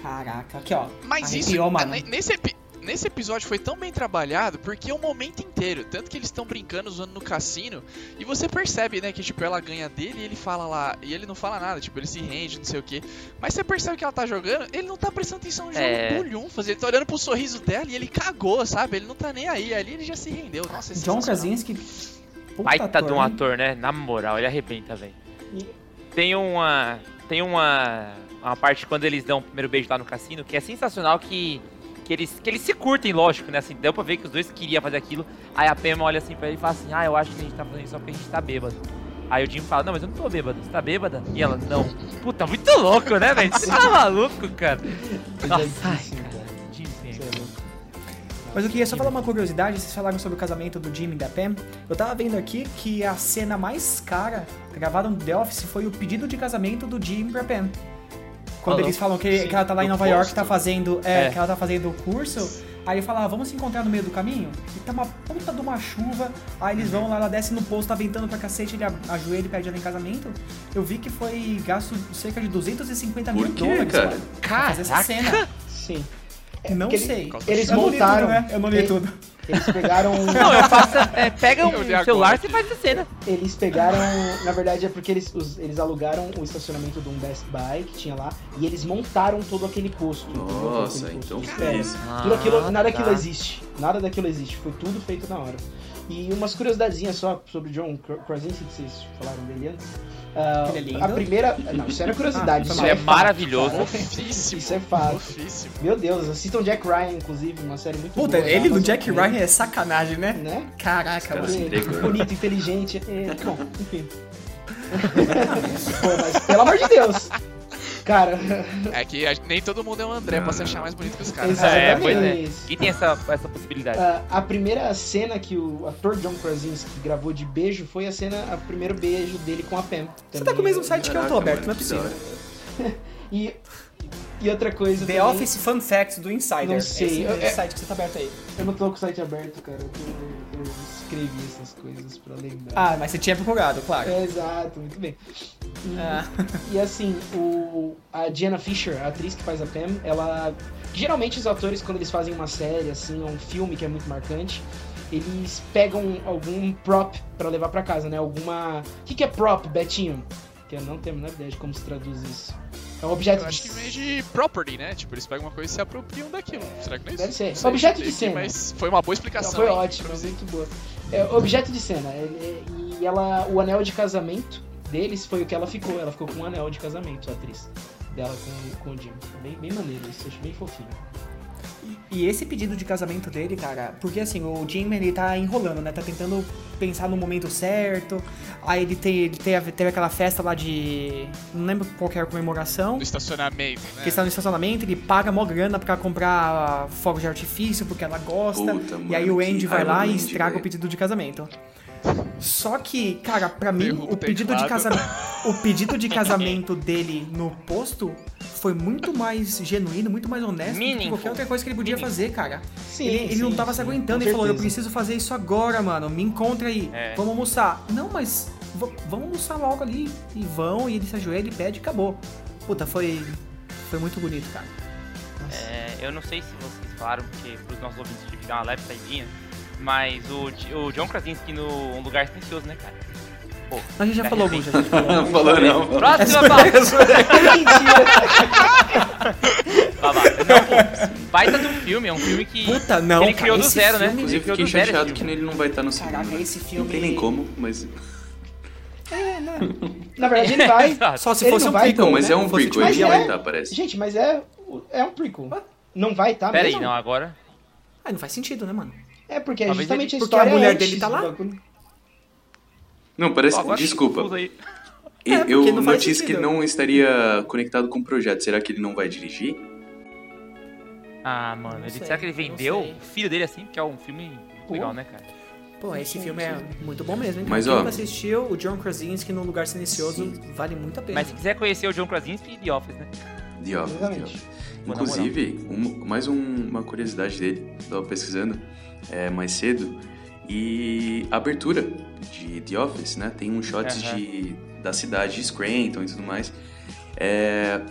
Caraca, aqui, ó. Mas isso, Arrepiou, mano. ne- nesse, nesse episódio foi tão bem trabalhado porque é o momento inteiro. Tanto que eles estão brincando, zoando no cassino. E você percebe, né, que tipo, ela ganha dele e ele fala lá. E ele não fala nada, tipo, ele se rende, não sei o que. Mas você percebe que ela tá jogando, ele não tá prestando atenção no jogo É. bulhunfas. Ele tá olhando pro sorriso dela e ele cagou, sabe? Ele não tá nem aí. Ali ele já se rendeu. Nossa, é John. Krasinski. puta Baita de um ator, né? Na moral, ele arrebenta, velho. E- Tem uma. Tem uma. Uma parte quando eles dão o primeiro beijo lá no cassino que é sensacional que. Que eles, que eles se curtem, lógico, né? Assim, deu pra ver que os dois queriam fazer aquilo. Aí a Pema olha assim pra ele e fala assim: Ah, eu acho que a gente tá fazendo isso só porque a gente tá bêbado. Aí o Jim fala: Não, mas eu não tô bêbado. Você tá bêbada? E ela: Não. Puta, muito louco, né, velho? Você tá maluco, cara? Nossa, ai, cara. Jim é. Mas eu queria só falar uma curiosidade, vocês falaram sobre o casamento do Jimmy e da Pam. Eu tava vendo aqui que a cena mais cara gravada no The Office foi o pedido de casamento do Jimmy pra Pam. Quando Falou. eles falam que, Sim, que ela tá lá em no Nova York, tá fazendo. É, É. que ela tá fazendo o curso. Aí ele fala, ah, vamos se encontrar no meio do caminho? E tá uma puta de uma chuva. Aí eles vão lá, ela desce no posto, tá ventando pra cacete, ele a- ajoelha e pede ela em casamento. Eu vi que foi gasto cerca de 250 mil Por quê, dólares, cara? mano, pra fazer essa cena. Sim. Não porque sei. Eles Eu não li montaram. tudo, né? Eu não li ele- tudo. Eles pegaram. Não, eu faço. É, pega um celular e faz a cena. Eles pegaram, na verdade é porque eles, os- eles alugaram o estacionamento de um Best Buy que tinha lá e eles montaram todo aquele posto. Nossa, Aquele posto então espera. isso. Tudo aquilo, nada tá. daquilo existe. Nada daquilo existe. Foi tudo feito na hora. E umas curiosidades só sobre o John Kra- Krasinski, que vocês falaram dele antes. Ah, Ele é lindo. A primeira. Não, isso era curiosidade. Ah, isso Ele é fato, maravilhoso. Fofíssimo. Isso é fato. Fofíssimo. Meu Deus, assistam Jack Ryan, inclusive, uma série muito Puta, boa. ele tá? no Jack Ryan é sacanagem, né? Né? Caraca, Cara, mano. Ele, entregou. bonito, inteligente. É, bom, enfim. Pô, mas pelo amor de Deus. Cara, É que a- nem todo mundo é um André pra se achar mais bonito que os caras. Exato. É, pois é. Exatamente. E tem essa, essa possibilidade. ah, a primeira cena que o ator John Krasinski gravou de beijo foi a cena, o primeiro beijo dele com a Pam. Você tá com o mesmo site que eu tô, Alberto, não é possível. E, e outra coisa The também, Office Fun Facts do Insider. Não sei, Esse eu- é- site que você tá aberto aí. Eu não tô com o site aberto, cara. Eu, tô- eu escrevi essas coisas pra lembrar. Ah, mas você tinha procurado, claro. É, exato, muito bem. E, Ah. e assim, o, a Diana Fisher, a atriz que faz a Pam, ela. Geralmente os atores, quando eles fazem uma série, assim, ou um filme que é muito marcante, eles pegam algum prop pra levar pra casa, né? Alguma. O que, que é prop, Betinho? Que eu não tenho a menor ideia de como se traduz isso. É um objeto Eu de. acho que meio de property, né? Tipo, eles pegam uma coisa e se apropriam daquilo. Será que não é isso? Deve ser. Não sei, Objeto de cena. Mas foi uma boa Não, explicação. foi hein? ótimo, muito boa. É, objeto de cena. ele- E ela, o anel de casamento deles foi o que ela ficou. Ela ficou com um anel de casamento, a atriz dela com, com o Jim. Bem, bem maneiro isso, acho bem fofinho. E esse pedido de casamento dele, cara, porque assim, o Jim ele tá enrolando, né? Tá tentando pensar no momento certo. Aí ele, tem, ele teve, teve aquela festa lá de. Não lembro qual que era a comemoração. Do estacionamento, né? Que está no estacionamento, ele paga mó grana pra comprar fogos de artifício porque ela gosta. Puta, e aí mano, o Andy vai lá e estraga velho. o pedido de casamento. Só que, cara, pra mim, o pedido de casamento. O pedido de casamento dele no posto foi muito mais genuíno, muito mais honesto do que Meaningful. qualquer outra coisa que ele podia Meaningful. fazer, cara. Sim, ele ele não sim, tava sim, se aguentando, ele falou, eu preciso fazer isso agora, mano. Me encontra aí. É. Vamos almoçar. Não, mas vamos almoçar logo ali. E vão, e ele se ajoelha e pede e acabou. Puta, foi. Foi muito bonito, cara. É, eu não sei se vocês falaram, porque pros nossos ouvintes tive que dar uma leve saidinha, mas o, o John Krasinski no Um Lugar Silencioso, né, cara? Pô, A gente já É, falou, realmente. Guja, a gente falou. Não falou não. Próxima pauta. Não, baita do filme, é um filme que Puta, não. ele cara, criou do esse zero, né? filme- Inclusive, criou fiquei do zero chateado que ele não vai estar no cinema. Caraca, esse Não filme- tem nem como, mas... Na verdade, ele vai. Só se fosse não um vai, prequel, Então, mas né? é um prequel, mas ele já é- vai estar, parece. Gente, mas é, é um prequel. Não vai estar Pera aí, mesmo? não, agora. Ah, não faz sentido, né, mano? É, porque é Talvez justamente a Porque a história mulher antes dele tá do lá. Não, parece. Desculpa. É, porque eu não faz notícia que ele sentido. não estaria conectado com o projeto. Será que ele não vai dirigir? Ah, mano, ele, sei, será que ele vendeu o filho dele assim? Que é um filme Pô. legal, né, cara? Pô, esse filme é muito bom mesmo, hein? Mas, Quem ó- assistiu, o John Krasinski no Lugar Silencioso vale muito a pena. Mas se quiser conhecer o John Krasinski, The Office, né? The Office, The Exatamente. Office. Inclusive, um- mais um- uma curiosidade dele, tava pesquisando é, mais cedo, e a abertura de The Office, né? Tem uns shots Aham. de, da cidade de Scranton e tudo mais. É,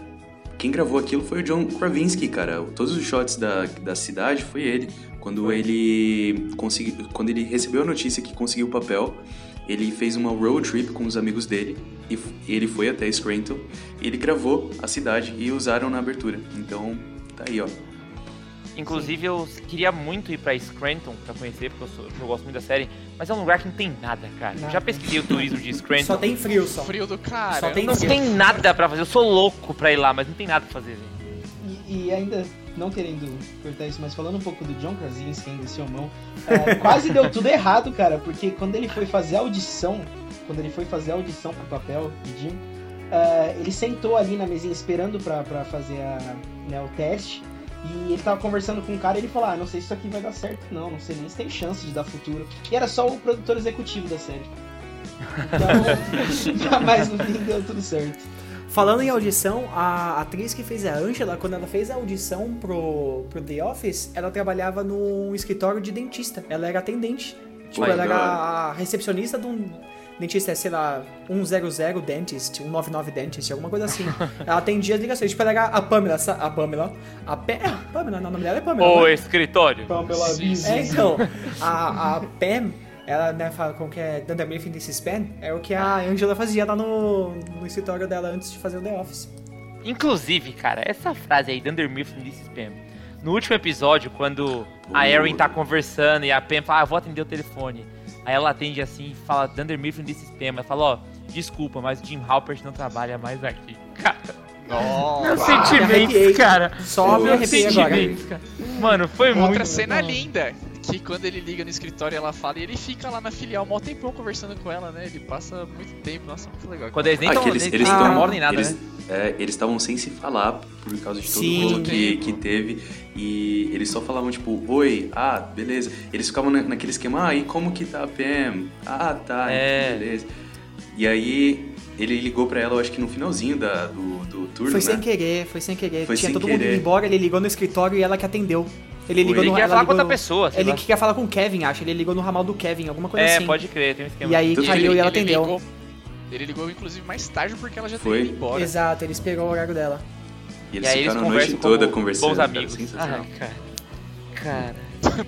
quem gravou aquilo foi o John Krasinski, cara. Todos os shots da, da cidade foi ele. Quando ele conseguiu, quando ele recebeu a notícia que conseguiu o papel, ele fez uma road trip com os amigos dele e ele foi até Scranton. E ele gravou a cidade e usaram na abertura. Então, tá aí, ó. Inclusive, eu queria muito ir pra Scranton pra conhecer, porque eu, sou- eu gosto muito da série, mas é um lugar que não tem nada, cara. Eu Nada. já pesquisei o turismo de Scranton. Só tem frio, só. Frio do cara. Só tem Não frio. tem nada pra fazer. Eu sou louco pra ir lá, mas não tem nada pra fazer. E, e ainda, não querendo cortar isso, mas falando um pouco do John Krasinski, ainda esse homão, é, quase deu tudo errado, cara, porque quando ele foi fazer a audição, quando ele foi fazer a audição pro papel de Jim, é, ele sentou ali na mesinha esperando pra, pra fazer a, né, o teste, e ele tava conversando com um cara e ele falou, ah, não sei se isso aqui vai dar certo não, não sei nem se tem chance de dar futuro. E era só o produtor executivo da série. Então, mas no fim deu tudo certo. Falando em audição, a atriz que fez a Angela, quando ela fez a audição pro, pro The Office, ela trabalhava num escritório de dentista. Ela era atendente. Tipo, ela era a recepcionista de um dentista, sei lá, 100 Dentist, 199 Dentist, alguma coisa assim. ela atendia as ligações. Tipo, era a Pamela, a Pamela. A Pe é, Pamela, não, o nome dela é Pamela. O né? escritório. Pamela É, então, a, a Pam, ela, né, fala como que é Dunder Mifflin This is Pam, é o que a Angela fazia lá no, no escritório dela antes de fazer o The Office. Inclusive, cara, essa frase aí, Dunder Mifflin disse Spam. No último episódio, quando a Erin tá conversando e a Pam fala, ah, vou atender o telefone. Aí ela atende assim e fala, Dunder Mifflin disse Spam. Ela fala, ó, desculpa, mas o Jim Halpert não trabalha mais aqui. Cara, Nossa. meus me arrepiei. sentimentos, cara. Só me Meus arrepiei agora. sentimentos, cara. Mano, foi muito... Outra cena linda, que quando ele liga no escritório ela fala e ele fica lá na filial mó tempão conversando com ela, né? Ele passa muito tempo, nossa, muito legal. Quando eles nem Ah, tão, que eles eles eles nem estão namoram nem nada, eles, né? é, eles estavam sem se falar por causa de todo Sim. o rolo que, que teve e eles só falavam tipo, oi, ah, beleza. Eles ficavam na- naquele esquema, ah, e como que tá a Pam? Ah, tá, É. então beleza. E aí ele ligou pra ela, eu acho que no finalzinho da, do, do turno, Foi né? sem querer, foi sem querer. Foi Tinha sem todo mundo querer. indo embora, ele ligou no escritório e ela que atendeu. Ele ligou Ele no queria ela falar com outra pessoa, sei Ele lá. que quer falar com o Kevin, acho. Ele ligou no ramal do Kevin, alguma coisa É, assim. pode crer, tem um esquema. E aí Tanto caiu ele- e ela ele atendeu. ligou, ele ligou inclusive mais tarde porque ela já Foi. ido embora. Exato, ele esperou o horário dela. E eles e aí eles ficaram a noite toda conversando. bons cara, amigos. sensacional. Ai, cara. Cara...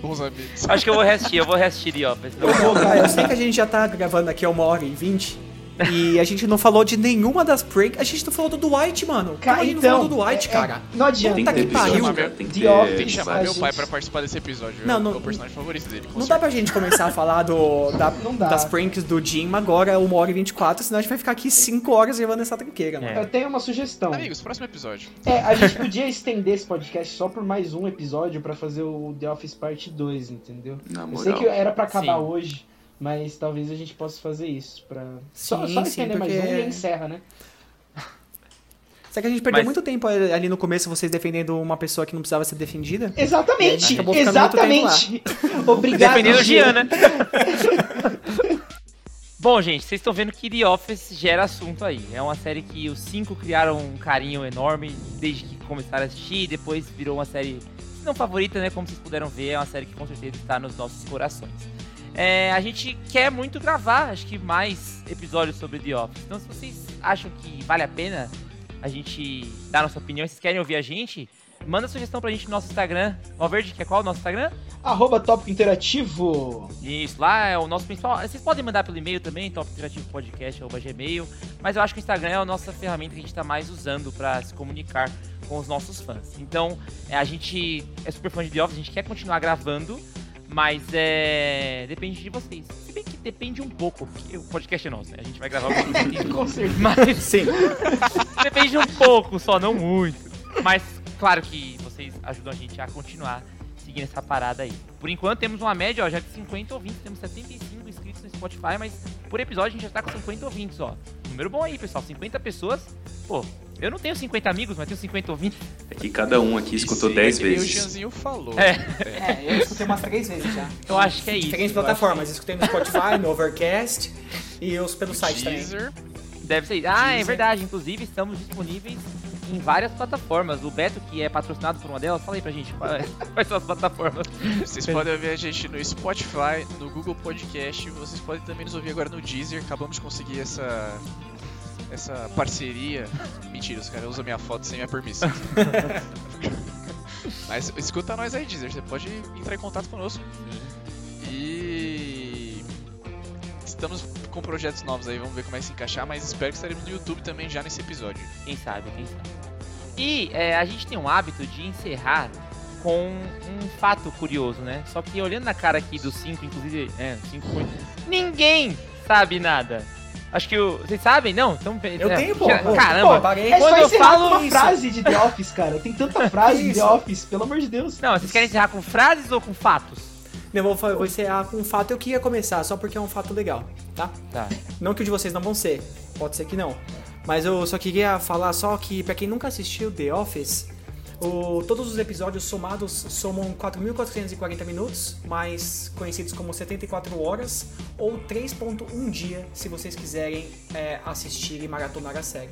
Bons amigos. Acho que eu vou reassistir, eu vou reassistir The Office. Eu vou, cara, eu sei que a gente já tá gravando aqui uma hora e vinte. E a gente não falou de nenhuma das pranks. A gente não falou do Dwight, mano. Cara, Como a gente então, não falou do Dwight, é- é- cara? não adianta. Tem que ter Puta que pariu. Tem que The ter Office. Tem que chamar meu pai gente- pra participar desse episódio. Não, é não- o personagem favorito dele. Não dá pra certeza. gente começar a falar do, da- das pranks do Jim agora, uma hora e 24, senão a gente vai ficar aqui 5 horas levando essa tranqueira, mano. É. Eu tenho uma sugestão. Amigos, próximo episódio. É, a gente podia estender esse podcast só por mais um episódio pra fazer o The Office Parte 2, entendeu? Na Eu moral. sei que era pra acabar Sim. hoje, mas talvez a gente possa fazer isso pra só, Sim, só sim, estender mais porque- um e encerra, né? Será que a gente perdeu Mas- muito tempo ali no começo vocês defendendo uma pessoa que não precisava ser defendida? Exatamente, Acabou ficando muito exatamente. Obrigado, Dependendo do Gia. Jean, né? Bom, gente, vocês estão vendo que The Office gera assunto aí. É uma série que os cinco criaram um carinho enorme desde que começaram a assistir. Depois virou uma série, se não favorita, né? Como vocês puderam ver, é uma série que com certeza está nos nossos corações. É, a gente quer muito gravar, acho que mais episódios sobre The Office. Então, se vocês acham que vale a pena a gente dar nossa opinião, vocês querem ouvir a gente, manda sugestão pra gente no nosso Instagram. Valverde, que é qual o nosso Instagram? Arroba Tópico Interativo. Isso, lá é o nosso principal. Vocês podem mandar pelo e-mail também, topinterativopodcast.gmail. Mas eu acho que o Instagram é a nossa ferramenta que a gente está mais usando para se comunicar com os nossos fãs. Então, é, a gente é super fã de The Office, a gente quer continuar gravando, mas é. Depende de vocês. Se bem que depende um pouco, porque o podcast é nosso, né? A gente vai gravar o que Com certeza. Mas Sim. depende um pouco, só não muito. Mas claro que vocês ajudam a gente a continuar. seguindo essa parada aí. Por enquanto temos uma média, ó, já de 50 ouvintes, temos 75 inscritos no Spotify, mas por episódio a gente já tá com 50 ouvintes, ó. Número bom aí, pessoal, 50 pessoas. Pô, eu não tenho 50 amigos, mas tenho 50 ouvintes. É que cada um aqui escutou Sim, 10 que nem O vezes. Gianzinho falou. É. É, eu escutei umas três vezes já. Eu acho que é isso. Diferentes plataformas. Escutei no Spotify, no Overcast e os pelo site também. Deezer. Deve ser. Ah, é Deezer. verdade. Inclusive, estamos disponíveis em várias plataformas. O Beto, que é patrocinado por uma delas, fala aí pra gente é- quais são as plataformas. Vocês podem ouvir a gente no Spotify, no Google Podcast. Vocês podem também nos ouvir agora no Deezer. Acabamos de conseguir essa essa parceria. Mentira, os caras usam minha foto sem minha permissão. Mas escuta nós aí, Deezer. Você pode entrar em contato conosco. E estamos com projetos novos aí. Vamos ver como é que se encaixar. Mas espero que estaremos no YouTube também já nesse episódio. Quem sabe, quem sabe. E é, a gente tem um hábito de encerrar com um fato curioso, né? Só que olhando na cara aqui dos cinco, inclusive, é, cinco foi. Ninguém sabe nada. Acho que o. Vocês sabem? Não? Então, Eu é, tenho, pô. tira- Pô, Caramba! pô, paguei. É Quando só eu encerrar falo com uma isso- frase de The Office, cara. Tem tanta frase de. The Office, pelo amor de Deus. Não, vocês querem encerrar com frases ou com fatos? Não, eu vou, vou encerrar com um fato. Eu queria começar só porque é um fato legal, tá? Tá. Não que o de vocês não vão ser, pode ser que não. Mas eu só queria falar só que, pra quem nunca assistiu The Office, o- todos os episódios somados somam 4.440 minutos, mais conhecidos como 74 horas, ou 3.1 dia, se vocês quiserem é, assistir e maratonar a série.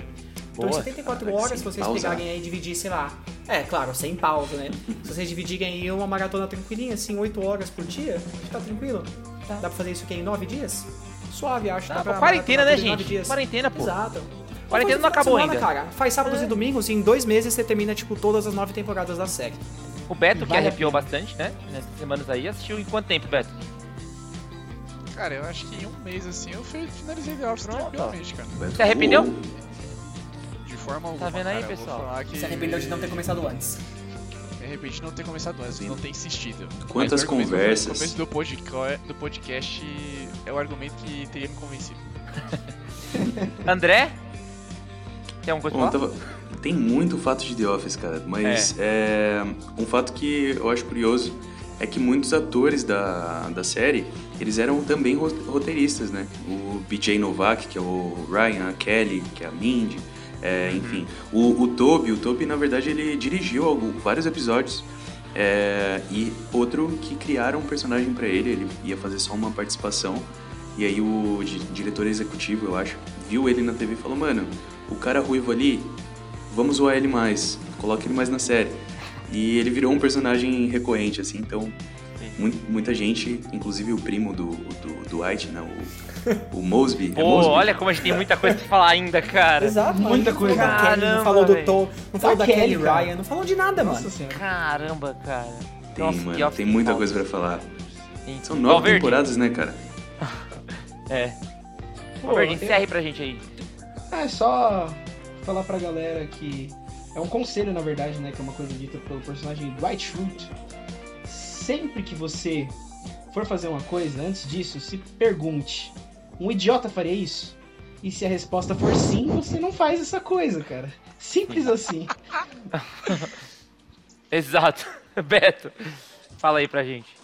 Então, em Boa. 74 Caraca, horas, se sem vocês pausa. pegarem aí e dividir, sei lá. É, claro, sem pausa, né? se vocês dividirem aí uma maratona tranquilinha, assim, 8 horas por dia, tá tranquilo. Dá pra fazer isso aqui em 9 dias? Suave, acho. Tá, dá pra quarentena, né, gente? dias. Quarentena, pô. Exato. Quarentena não acabou de ainda. semana, Cara. Faz sábados e domingos e em dois meses você termina, tipo, todas as nove temporadas da série. O Beto, que arrepiou bastante, né? Nessas semanas aí, assistiu em quanto tempo, Beto? Cara, eu acho que em um mês assim eu fi- finalizei The Office tranquilamente, cara. Se arrependeu? De forma alguma. vendo aí, cara, pessoal? que Se arrependeu de não ter começado antes. Me arrependi de não ter começado antes, não ter insistido. Quantas conversas. O começo do podcast, do podcast é o argumento que teria me convencido. André? Tem alguma coisa Bom, tava- Tem muito fato de The Office, cara, mas é, um fato que eu acho curioso é que muitos atores da, da série, eles eram também ro- roteiristas, né? O BJ Novak, que é o Ryan, a Kelly, que é a Mindy, é, enfim. O, o Toby, o Toby, na verdade, ele dirigiu algum- vários episódios é, e outro que criaram um personagem pra ele, ele ia fazer só uma participação. E aí o di- diretor executivo, eu acho, viu ele na TV e falou, mano, o cara ruivo ali, vamos zoar ele mais, coloca ele mais na série. E ele virou um personagem recorrente, assim, então mui- muita gente, inclusive o primo do, do, do White, né, o, o Mosby. é Pô, Mosby? olha como a gente tem muita coisa pra falar ainda, cara. Exato. Muita Não falou coisa. da Kelly, Caramba, não falou do. Tom, não falou Da da, Kelly cara. Ryan, não falou de nada, Nossa mano. senhora. Caramba, cara. Tem, Nossa, mano, tem muita falta. coisa pra falar. Sim. São nove Valverde. temporadas, né, cara? É. Pô, Valverde, aí pra gente aí. É só falar pra galera que é um conselho, na verdade, né? Que é uma coisa dita pelo personagem Dwight Schrute. Sempre que você for fazer uma coisa, antes disso, se pergunte: um idiota faria isso? E se a resposta for sim, você não faz essa coisa, cara. Simples assim. Exato. Beto, fala aí pra gente.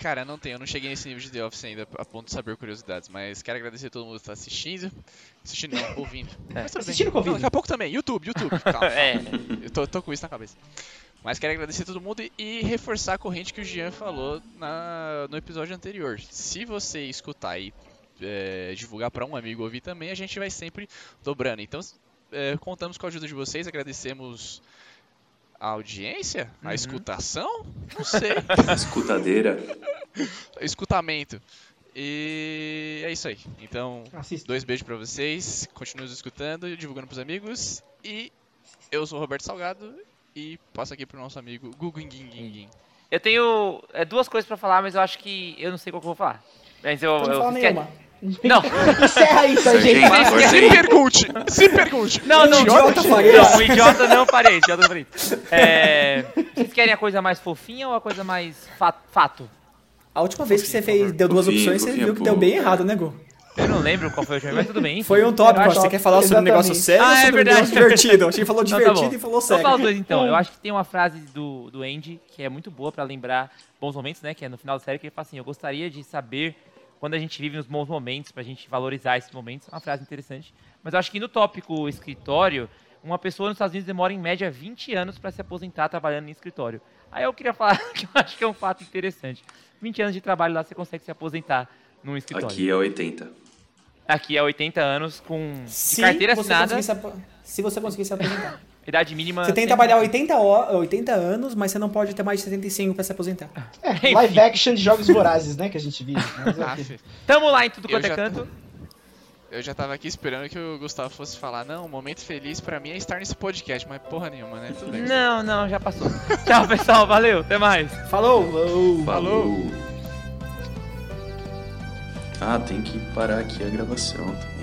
Cara, não tem, eu não cheguei nesse nível de The Office ainda a ponto de saber curiosidades, mas quero agradecer a todo mundo que tá assistindo. Assistindo não, ouvindo. Mas tudo bem. Assistindo ouvindo. Daqui a pouco também, YouTube, YouTube, calma. É. Eu tô, tô com isso na cabeça. Mas quero agradecer a todo mundo e, e reforçar a corrente que o Jean falou na, no episódio anterior. Se você escutar e é, divulgar pra um amigo ouvir também, a gente vai sempre dobrando. Então, é, contamos com a ajuda de vocês, agradecemos a audiência, a escutação, não sei, Escutadeira. escutamento. E é isso aí. Então, Assista. dois beijos pra vocês, continuem nos escutando, divulgando pros amigos. E eu sou o Roberto Salgado e passo aqui pro nosso amigo Gugu Nguinguinguin. Eu tenho é, duas coisas pra falar, mas eu acho que eu não sei qual que eu vou falar. Mas eu. Não eu nenhuma. Não, Encerra isso aí, gente. Sargento, corta Se pergunte! Se pergunte! não, não. Idiota não, faria não, o idiota não parei, idiota não parei. É, vocês querem a coisa mais fofinha ou a coisa mais fa- fato? A última vez que você fez, deu duas Fofinho, opções, você fofinho, viu que pô. deu bem errado, né, Gu? Eu não lembro qual foi o último, mas tudo bem. Foi um tópico, acho você quer falar sobre um negócio Exatamente. sério Ah, ou é sobre um verdade. negócio divertido? Acho que falou Então tá divertido bom. e falou Então sério. fala os dois então. Eu acho que tem uma frase do, do Andy que é muito boa pra lembrar bons momentos, né? Que é no final da série que ele fala assim: Eu gostaria de saber quando a gente vive nos bons momentos, pra gente valorizar esses momentos. É uma frase interessante. Mas eu acho que no tópico escritório, uma pessoa nos Estados Unidos demora em média 20 anos pra se aposentar trabalhando em escritório. Aí eu queria falar que eu acho que é um fato interessante. 20 anos de trabalho lá, você consegue se aposentar num escritório. Aqui é 80. Aqui é 80 anos com Se carteira você assinada, conseguir se Se você conseguir se aposentar. Idade mínima. Você tem que trabalhar 80, ho- 80 anos, mas você não pode ter mais de 75 pra se aposentar. É, live action de jogos vorazes, né, que a gente vive. Aff, Tamo lá em tudo quanto é canto. eu já tava aqui esperando que o Gustavo fosse falar, não, o momento feliz pra mim é estar nesse podcast, mas porra nenhuma, né? Tudo bem. Não, não, já passou. Tchau, pessoal. Valeu. Até mais. Falou! Falou! Ah, tem que parar aqui a gravação também.